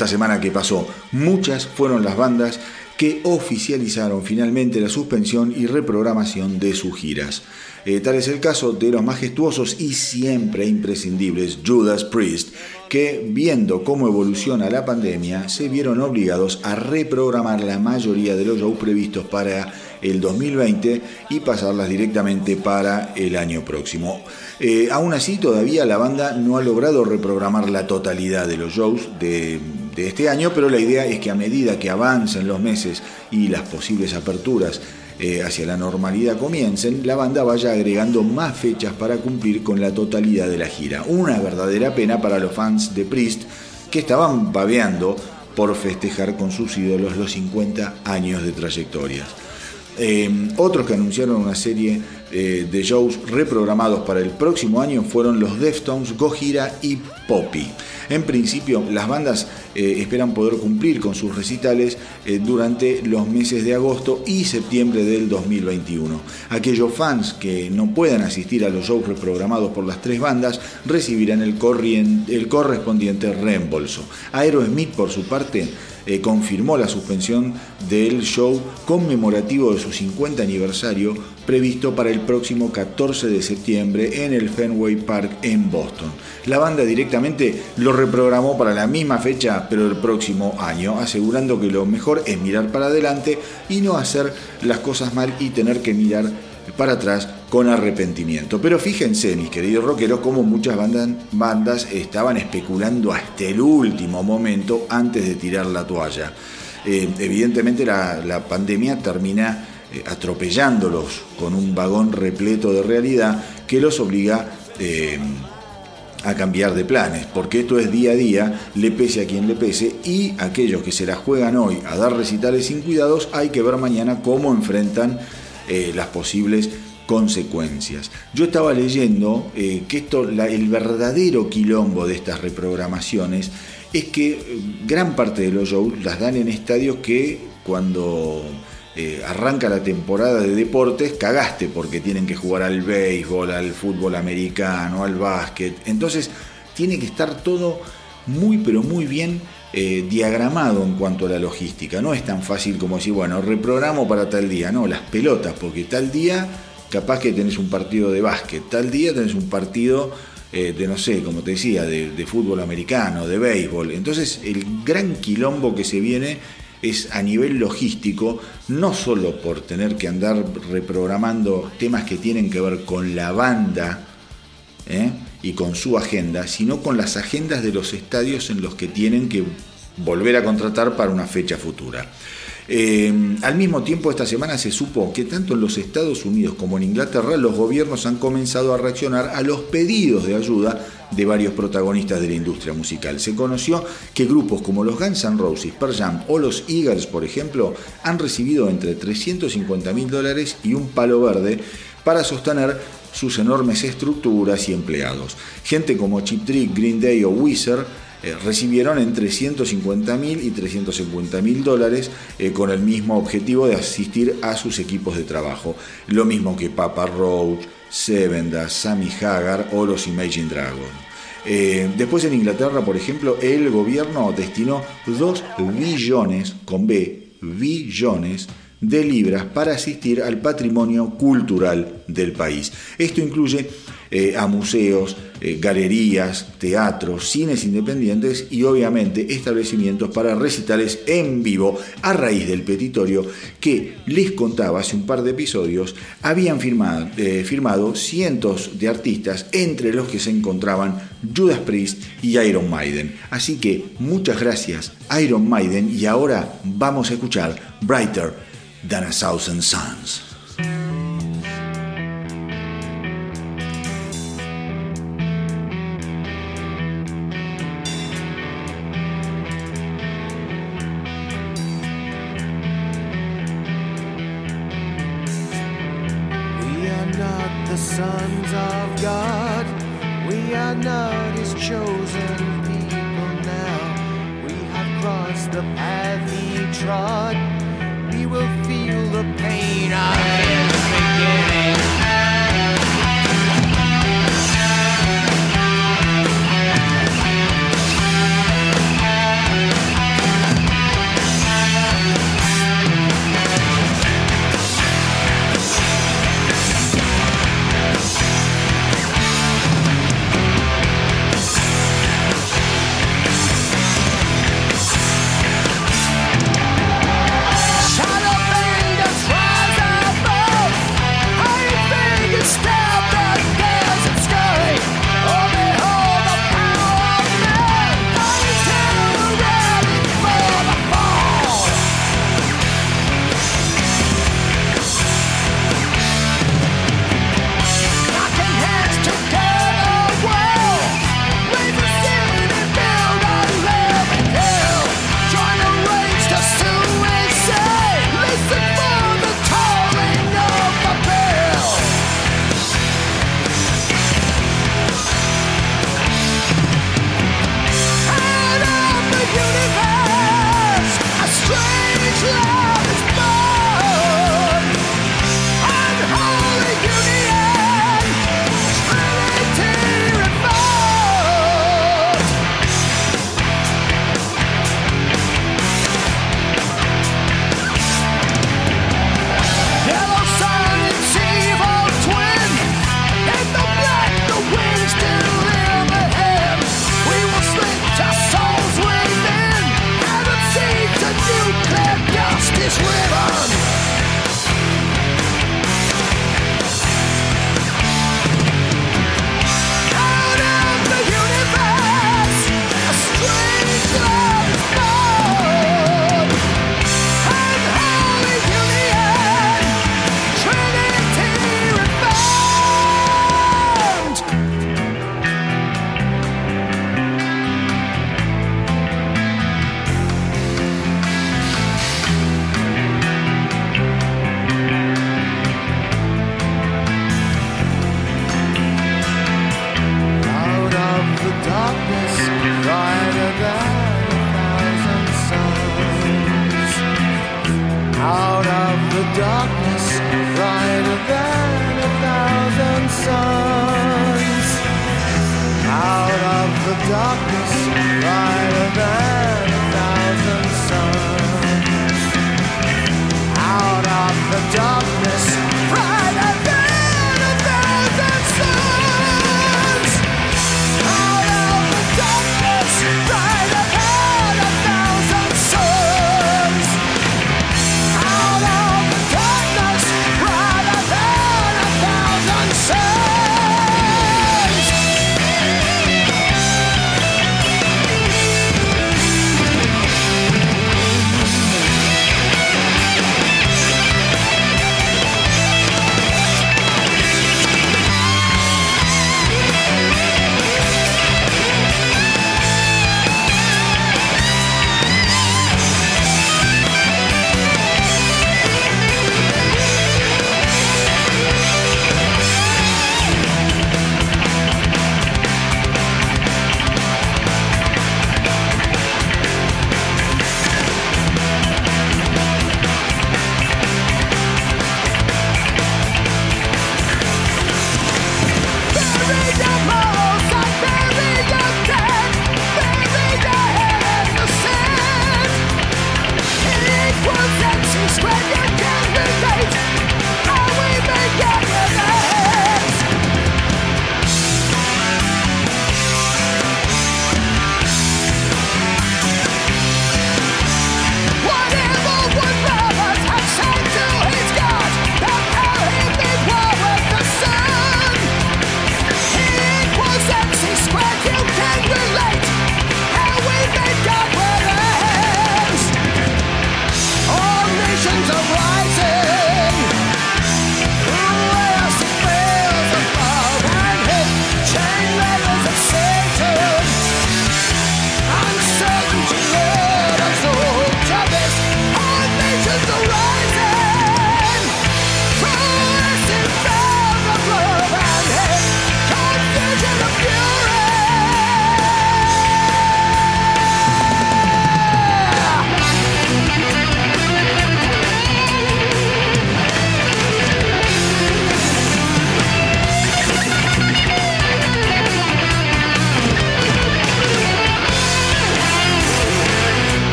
Esta semana que pasó, muchas fueron las bandas que oficializaron finalmente la suspensión y reprogramación de sus giras. Eh, tal es el caso de los majestuosos y siempre imprescindibles Judas Priest, que viendo cómo evoluciona la pandemia, se vieron obligados a reprogramar la mayoría de los shows previstos para el 2020 y pasarlas directamente para el año próximo. Eh, aún así, todavía la banda no ha logrado reprogramar la totalidad de los shows de, de este año, pero la idea es que a medida que avancen los meses y las posibles aperturas eh, hacia la normalidad comiencen, la banda vaya agregando más fechas para cumplir con la totalidad de la gira. Una verdadera pena para los fans de Priest que estaban babeando por festejar con sus ídolos los 50 años de trayectorias. Eh, otros que anunciaron una serie eh, de shows reprogramados para el próximo año fueron los Deftones, Gojira y Poppy. En principio, las bandas eh, esperan poder cumplir con sus recitales eh, durante los meses de agosto y septiembre del 2021. Aquellos fans que no puedan asistir a los shows reprogramados por las tres bandas recibirán el, el correspondiente reembolso. Aerosmith, por su parte, eh, confirmó la suspensión del show conmemorativo de su 50 aniversario previsto para el próximo 14 de septiembre en el Fenway Park en Boston. La banda directamente lo reprogramó para la misma fecha pero el próximo año, asegurando que lo mejor es mirar para adelante y no hacer las cosas mal y tener que mirar para atrás con arrepentimiento. Pero fíjense, mis queridos rockeros, cómo muchas bandas, estaban especulando hasta el último momento antes de tirar la toalla. Eh, evidentemente la, pandemia termina eh, atropellándolos con un vagón repleto de realidad que los obliga eh, a cambiar de planes, porque esto es día a día, le pese a quien le pese, y aquellos que se la juegan hoy a dar recitales sin cuidados, hay que ver mañana cómo enfrentan eh, las posibles consecuencias. Yo estaba leyendo que esto, el verdadero quilombo de estas reprogramaciones es que gran parte de los shows las dan en estadios que cuando eh, arranca la temporada de deportes, cagaste porque tienen que jugar al béisbol, al fútbol americano, al básquet. Entonces tiene que estar todo muy pero muy bien eh, diagramado en cuanto a la logística. No es tan fácil como decir, bueno, reprogramo para tal día. No, las pelotas, porque tal día capaz que tenés un partido de básquet, tal día tenés un partido eh, de, no sé, como te decía, de, de fútbol americano, de béisbol. Entonces el gran quilombo que se viene es a nivel logístico, no solo por tener que andar reprogramando temas que tienen que ver con la banda ¿eh? y con su agenda, sino con las agendas de los estadios en los que tienen que volver a contratar para una fecha futura. Eh, al mismo tiempo, esta semana se supo que tanto en los Estados Unidos como en Inglaterra los gobiernos han comenzado a reaccionar a los pedidos de ayuda de varios protagonistas de la industria musical. Se conoció que grupos como los Guns N' Roses, Pearl Jam o los Eagles, por ejemplo, han recibido entre 350 mil dólares y un palo verde para sostener sus enormes estructuras y empleados. Gente como Chip Trick, Green Day o Weezer eh, recibieron entre 150 mil y 350 mil dólares eh, con el mismo objetivo de asistir a sus equipos de trabajo. Lo mismo que Papa Roach, Sevenda, Sammy Hagar o los Imagine Dragons. Eh, después en Inglaterra, por ejemplo, el gobierno destinó 2 billones, con B, billones de libras para asistir al patrimonio cultural del país. Esto incluye eh, a museos, eh, galerías, teatros, cines independientes y obviamente establecimientos para recitales en vivo a raíz del petitorio que les contaba hace un par de episodios habían firmado, eh, firmado cientos de artistas entre los que se encontraban Judas Priest y Iron Maiden. Así que muchas gracias Iron Maiden y ahora vamos a escuchar Brighter Than a Thousand Suns.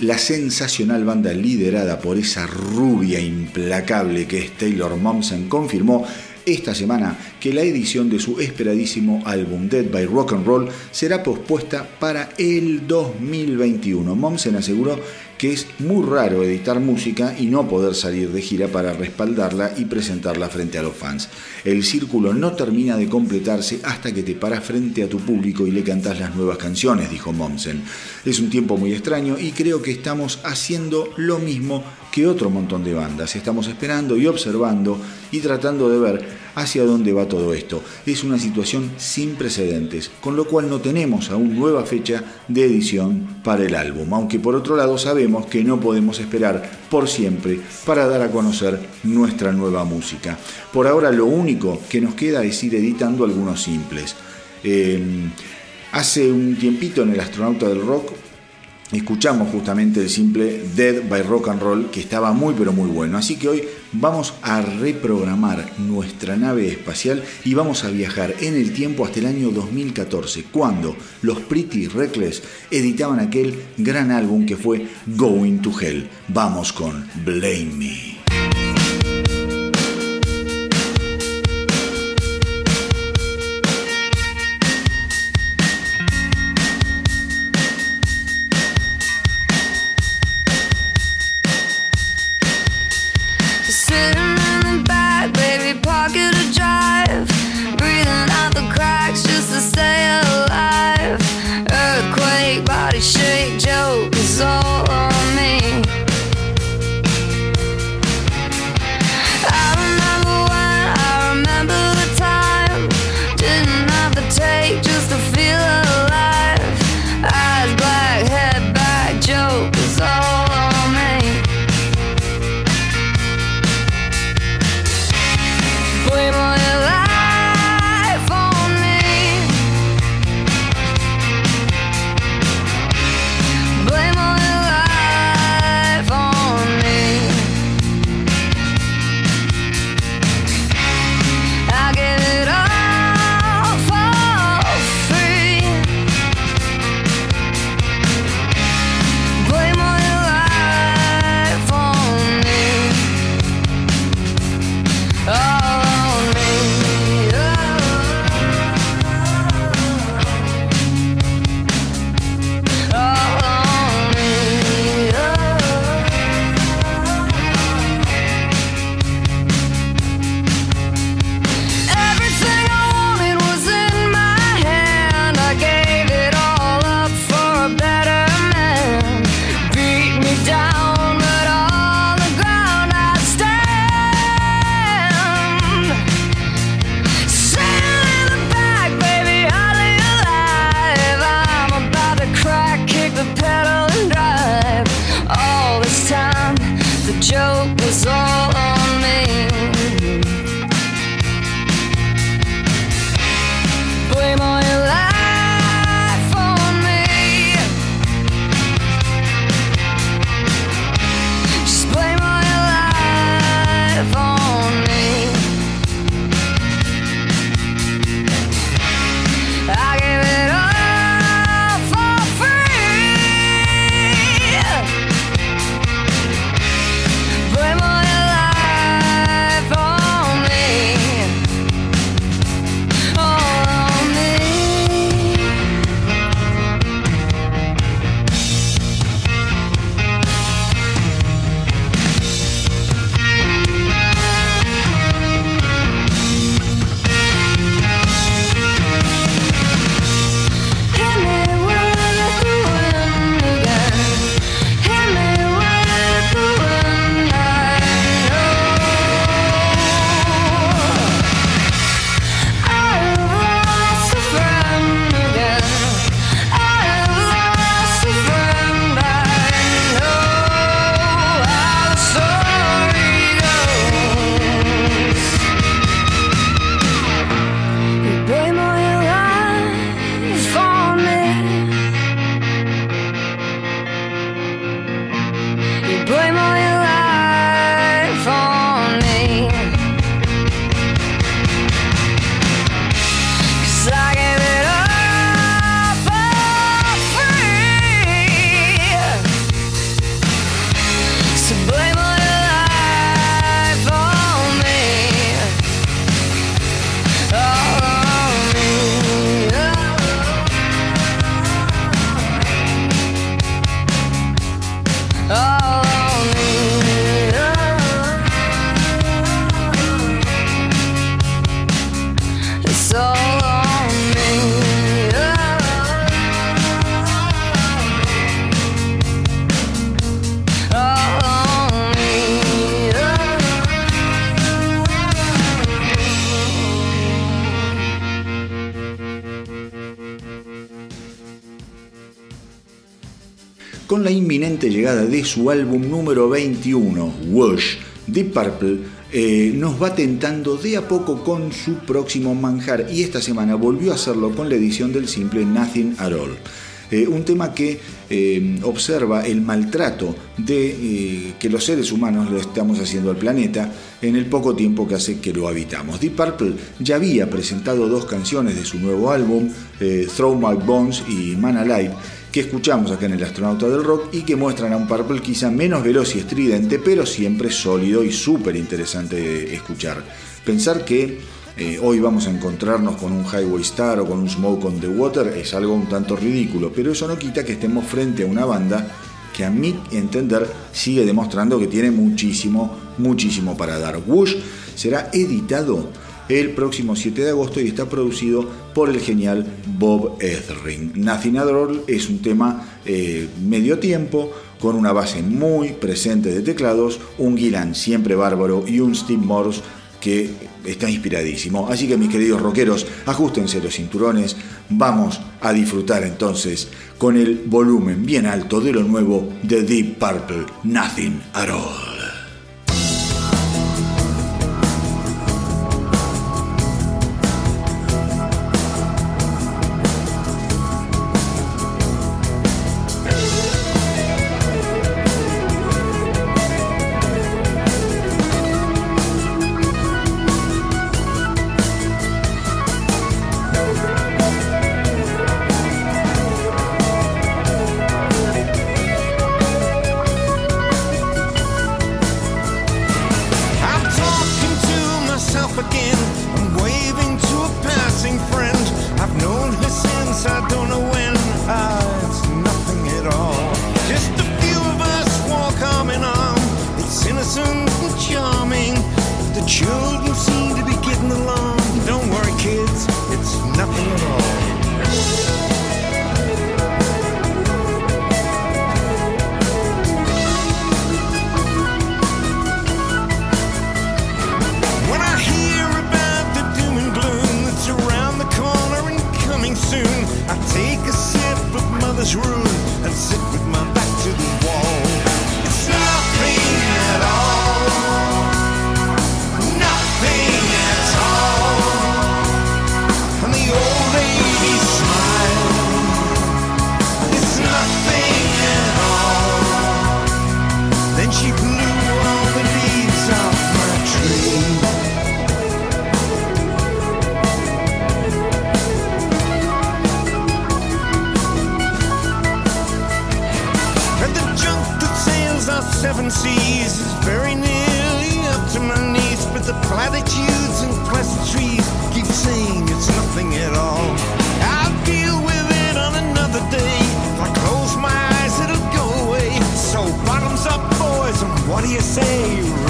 La sensacional banda liderada por esa rubia implacable que es Taylor Momsen, confirmó esta semana que la edición de su esperadísimo álbum Dead by Rock and Roll será pospuesta para el 2021. Momsen aseguró que es muy raro editar música y no poder salir de gira para respaldarla y presentarla frente a los fans. El círculo no termina de completarse hasta que te paras frente a tu público y le cantas las nuevas canciones, dijo Momsen. Es un tiempo muy extraño y creo que estamos haciendo lo mismo que otro montón de bandas. Estamos esperando y observando y tratando de ver hacia dónde va todo esto. Es una situación sin precedentes, con lo cual no tenemos aún nueva fecha de edición para el álbum, aunque por otro lado sabemos que no podemos esperar por siempre para dar a conocer nuestra nueva música. Por ahora lo único que nos queda es ir editando algunos simples. Eh, hace un tiempito en el astronauta del rock escuchamos justamente el simple Dead by Rock and Roll que estaba muy pero muy bueno. Así que hoy vamos a reprogramar nuestra nave espacial y vamos a viajar en el tiempo hasta el año 2014, cuando los Pretty Reckless editaban aquel gran álbum que fue Going to Hell. Vamos con Blame Me. Con la inminente llegada de su álbum número 21, Whoosh, Deep Purple eh, nos va tentando de a poco con su próximo manjar y esta semana volvió a hacerlo con la edición del simple Nothing at All. Eh, un tema que eh, observa el maltrato de que los seres humanos le estamos haciendo al planeta en el poco tiempo que hace que lo habitamos. Deep Purple ya había presentado dos canciones de su nuevo álbum, Throw My Bones y Man Alive, que escuchamos acá en El Astronauta del Rock y que muestran a un Purple quizá menos veloz y estridente, pero siempre sólido y súper interesante de escuchar. Pensar que eh, hoy vamos a encontrarnos con un Highway Star o con un Smoke on the Water es algo un tanto ridículo, pero eso no quita que estemos frente a una banda que a mi entender sigue demostrando que tiene muchísimo, muchísimo para dar. Wush será editado el próximo 7 de agosto y está producido por el genial Bob Ethering. Nothing es un tema eh, medio tiempo con una base muy presente de teclados, un Gillan siempre bárbaro y un Steve Morse que está inspiradísimo. Así que mis queridos rockeros, ajustense los cinturones, vamos a disfrutar entonces con el volumen bien alto de lo nuevo de Deep Purple, Nothing at All. Our seven seas, is very nearly up to my knees. But the platitudes and pleasantries keep saying it's nothing at all. I deal with it on another day. If I close my eyes, it'll go away. So bottoms up, boys, and what do you say?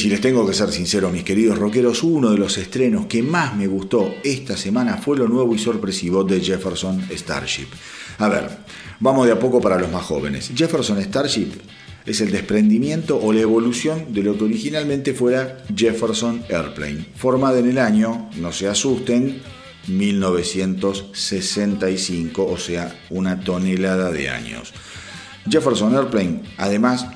Si les tengo que ser sincero, mis queridos rockeros, uno de los estrenos que más me gustó esta semana fue lo nuevo y sorpresivo de Jefferson Starship. A ver, vamos de a poco para los más jóvenes. Jefferson Starship es el desprendimiento o la evolución de lo que originalmente fuera Jefferson Airplane, formada en el año, no se asusten, 1965, o sea, una tonelada de años. Jefferson Airplane, además,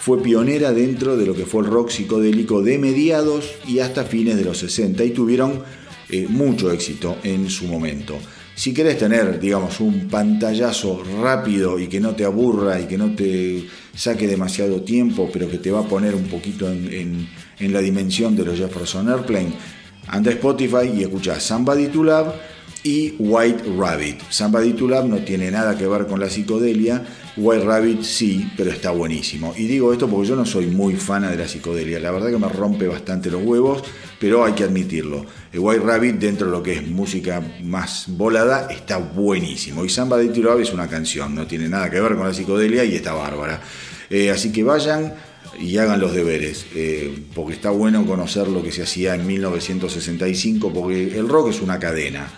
fue pionera dentro de lo que fue el rock psicodélico de mediados y hasta fines de los 60 y tuvieron eh, mucho éxito en su momento. Si querés tener, digamos, un pantallazo rápido y que no te aburra y que no te saque demasiado tiempo, pero que te va a poner un poquito en, la dimensión de los Jefferson Airplane, anda a Spotify y escucha Somebody to Love y White Rabbit. Somebody to Love no tiene nada que ver con la psicodelia, White Rabbit sí, pero está buenísimo. Y digo esto porque yo no soy muy fan de la psicodelia, la verdad que me rompe bastante los huevos, pero hay que admitirlo. White Rabbit, dentro de lo que es música más volada, está buenísimo. Y Somebody to Love es una canción, no tiene nada que ver con la psicodelia y está bárbara. Eh, así que vayan y hagan los deberes, eh, porque está bueno conocer lo que se hacía en 1965, porque el rock es una cadena,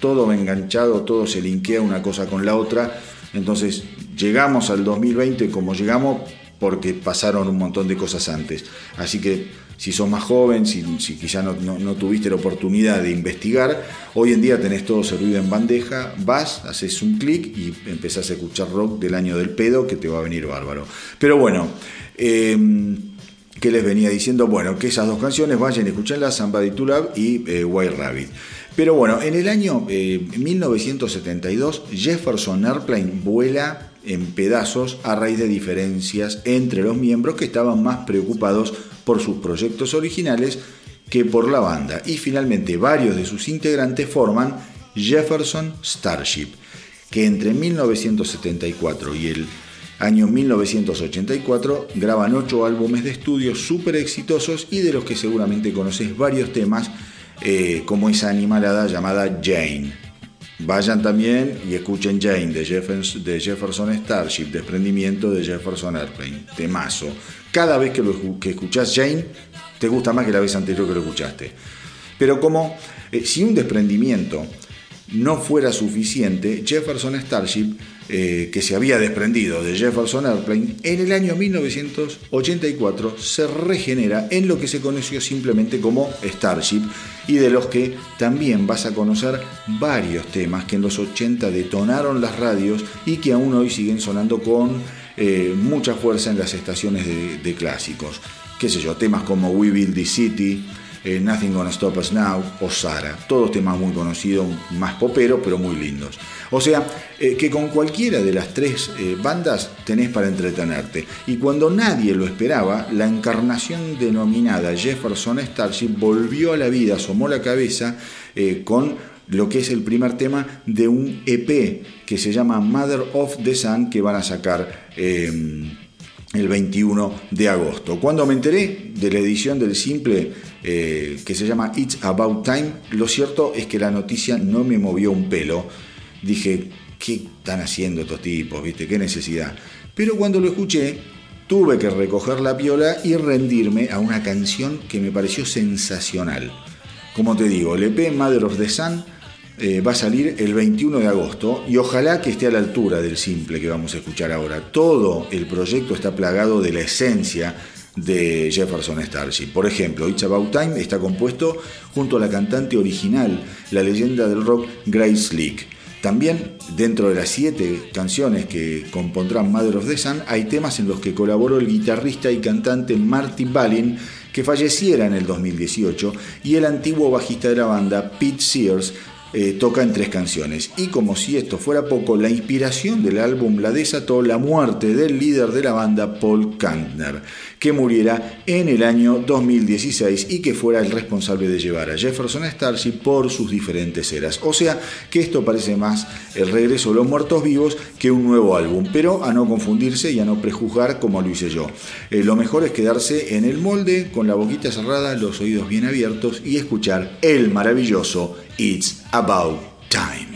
todo va enganchado, todo se linkea una cosa con la otra, entonces llegamos al 2020 como llegamos porque pasaron un montón de cosas antes, así que si sos más joven, si, si quizá no, tuviste la oportunidad de investigar, hoy en día tenés todo servido en bandeja, vas, haces un clic y empezás a escuchar rock del año del pedo que te va a venir bárbaro. Pero bueno, eh, ¿qué les venía diciendo? Bueno, que esas dos canciones vayan escuchenlas, Somebody to Love y eh, White Rabbit. Pero bueno, en el año 1972 eh, Jefferson Airplane vuela en pedazos a raíz de diferencias entre los miembros que estaban más preocupados por sus proyectos originales que por la banda. Y finalmente varios de sus integrantes forman Jefferson Starship, que entre 1974 y el año 1984 graban ocho álbumes de estudio súper exitosos y de los que seguramente conoces varios temas, eh, como esa animalada llamada Jane. Vayan también y escuchen Jane de Jefferson, Starship, desprendimiento de Jefferson Airplane, temazo. Cada vez que, lo, que escuchás Jane, te gusta más que la vez anterior que lo escuchaste. Pero como eh, si un desprendimiento no fuera suficiente, Jefferson Starship eh, que se había desprendido de Jefferson Airplane, en el año 1984 se regenera en lo que se conoció simplemente como Starship y de los que también vas a conocer varios temas que en los 80 detonaron las radios y que aún hoy siguen sonando con eh, mucha fuerza en las estaciones de, de clásicos. Qué sé yo, temas como We Build the City, eh, Nothing Gonna Stop Us Now o Sara. Todos temas muy conocidos, más poperos, pero muy lindos. O sea, eh, que con cualquiera de las tres eh, bandas tenés para entretenerte. Y cuando nadie lo esperaba, la encarnación denominada Jefferson Starship volvió a la vida, asomó la cabeza con lo que es el primer tema de un EP que se llama Mother of the Sun que van a sacar el 21 de agosto. Cuando me enteré de la edición del simple eh, que se llama It's About Time, lo cierto es que la noticia no me movió un pelo. Dije, ¿qué están haciendo estos tipos? ¿Viste? ¿Qué necesidad? Pero cuando lo escuché, tuve que recoger la piola y rendirme a una canción que me pareció sensacional. Como te digo, el EP Mother of the Sun eh, va a salir el 21 de agosto y ojalá que esté a la altura del simple que vamos a escuchar ahora. Todo el proyecto está plagado de la esencia de Jefferson Starship. Por ejemplo, It's About Time está compuesto junto a la cantante original, la leyenda del rock Grace Slick. También dentro de las siete canciones que compondrán Mother of the Sun hay temas en los que colaboró el guitarrista y cantante Marty Balin, que falleciera en el 2018, y el antiguo bajista de la banda Pete Sears, eh, toca en tres canciones. Y como si esto fuera poco, la inspiración del álbum la desató la muerte del líder de la banda, Paul Kantner, que muriera en el año 2016 y que fuera el responsable de llevar a Jefferson Starship por sus diferentes eras. O sea que esto parece más el regreso de los muertos vivos que un nuevo álbum, pero a no confundirse y a no prejuzgar como lo hice yo. Eh, lo mejor es quedarse en el molde con la boquita cerrada, los oídos bien abiertos y escuchar el maravilloso It's About Time.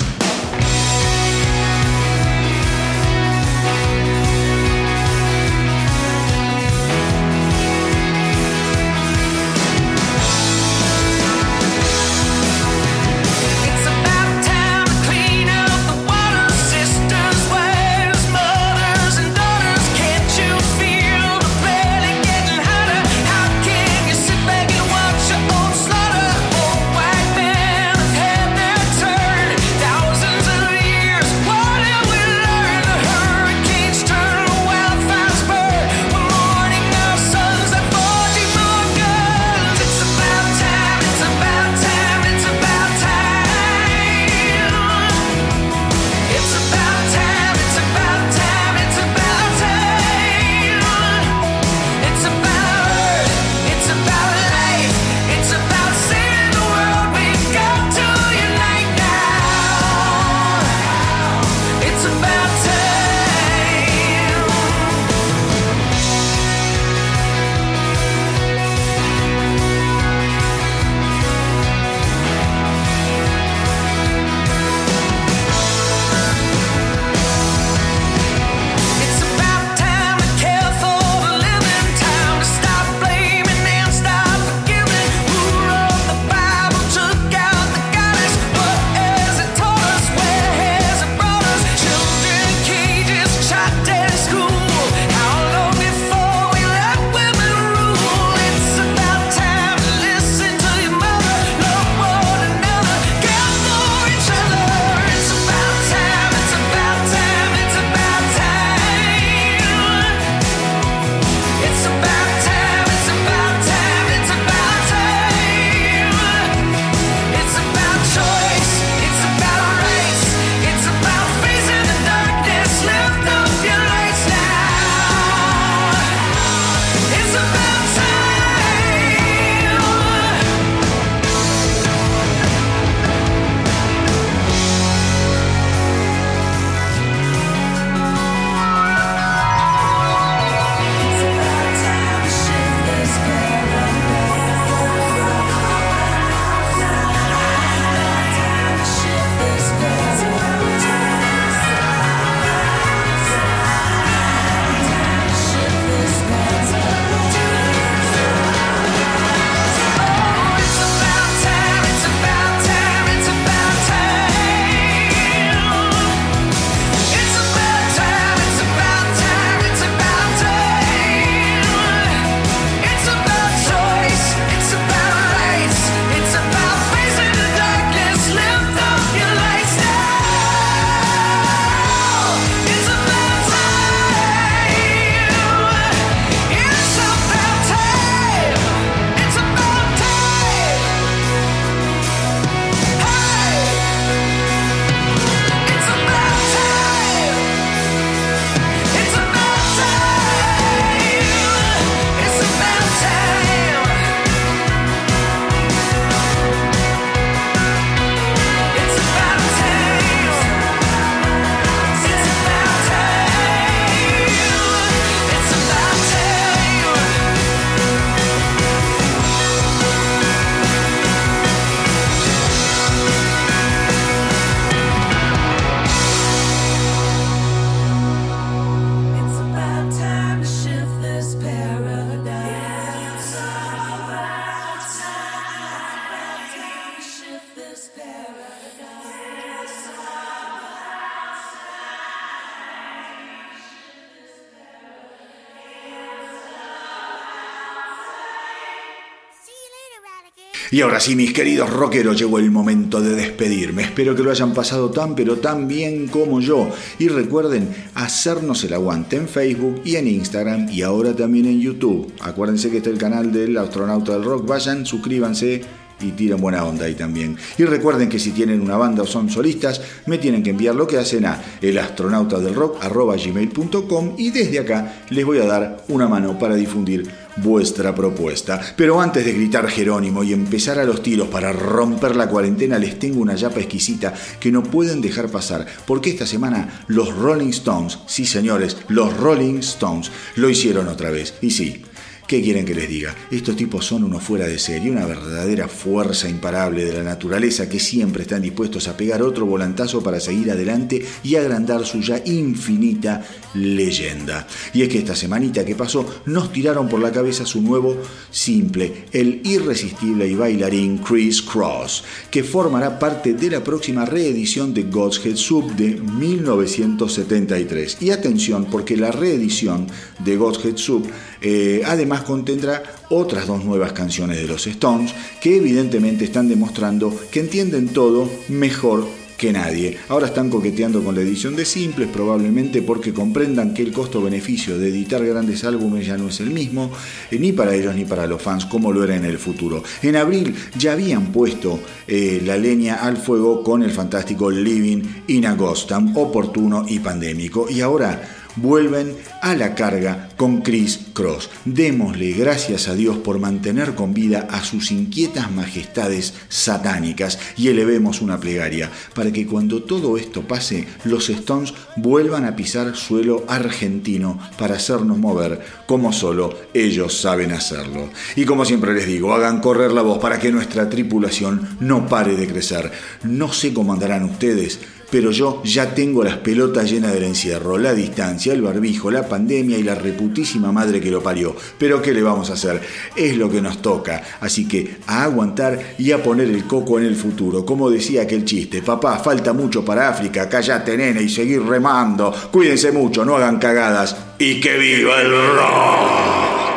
Y ahora sí, mis queridos rockeros, llegó el momento de despedirme. Espero que lo hayan pasado tan pero tan bien como yo. Y recuerden hacernos el aguante en Facebook y en Instagram y ahora también en YouTube. Acuérdense que está el canal del astronauta del rock. Vayan, suscríbanse y tiren buena onda ahí también. Y recuerden que si tienen una banda o son solistas, me tienen que enviar lo que hacen a elastronautadelrock.gmail.com y desde acá les voy a dar una mano para difundir vuestra propuesta. Pero antes de gritar Jerónimo y empezar a los tiros para romper la cuarentena, les tengo una yapa exquisita que no pueden dejar pasar, porque esta semana los Rolling Stones, sí señores, los Rolling Stones, lo hicieron otra vez. Y sí, ¿Qué quieren que les diga? Estos tipos son unos fuera de serie, una verdadera fuerza imparable de la naturaleza que siempre están dispuestos a pegar otro volantazo para seguir adelante y agrandar su ya infinita leyenda. Y es que esta semanita que pasó nos tiraron por la cabeza su nuevo simple, el irresistible y bailarín Chris Cross, que formará parte de la próxima reedición de God's Head Soup de 1973. Y atención, porque la reedición de God's Head Soup eh, además contendrá otras dos nuevas canciones de los Stones que evidentemente están demostrando que entienden todo mejor que nadie. Ahora están coqueteando con la edición de simples, probablemente porque comprendan que el costo-beneficio de editar grandes álbumes ya no es el mismo, eh, ni para ellos ni para los fans, como lo era en el futuro. En abril ya habían puesto eh, la leña al fuego con el fantástico Living in a Ghost Town, oportuno y pandémico, y ahora vuelven a la carga con Chris Cross. Démosle gracias a Dios por mantener con vida a sus inquietas majestades satánicas y elevemos una plegaria para que cuando todo esto pase, los Stones vuelvan a pisar suelo argentino para hacernos mover como solo ellos saben hacerlo. Y como siempre les digo, hagan correr la voz para que nuestra tripulación no pare de crecer. No sé cómo andarán ustedes, pero yo ya tengo las pelotas llenas del encierro, la distancia, el barbijo, la pandemia y la reputísima madre que lo parió. Pero ¿qué le vamos a hacer? Es lo que nos toca, así que a aguantar y a poner el coco en el futuro. Como decía aquel chiste, papá, falta mucho para África, callate nene y seguir remando. Cuídense mucho, no hagan cagadas y que viva el rock.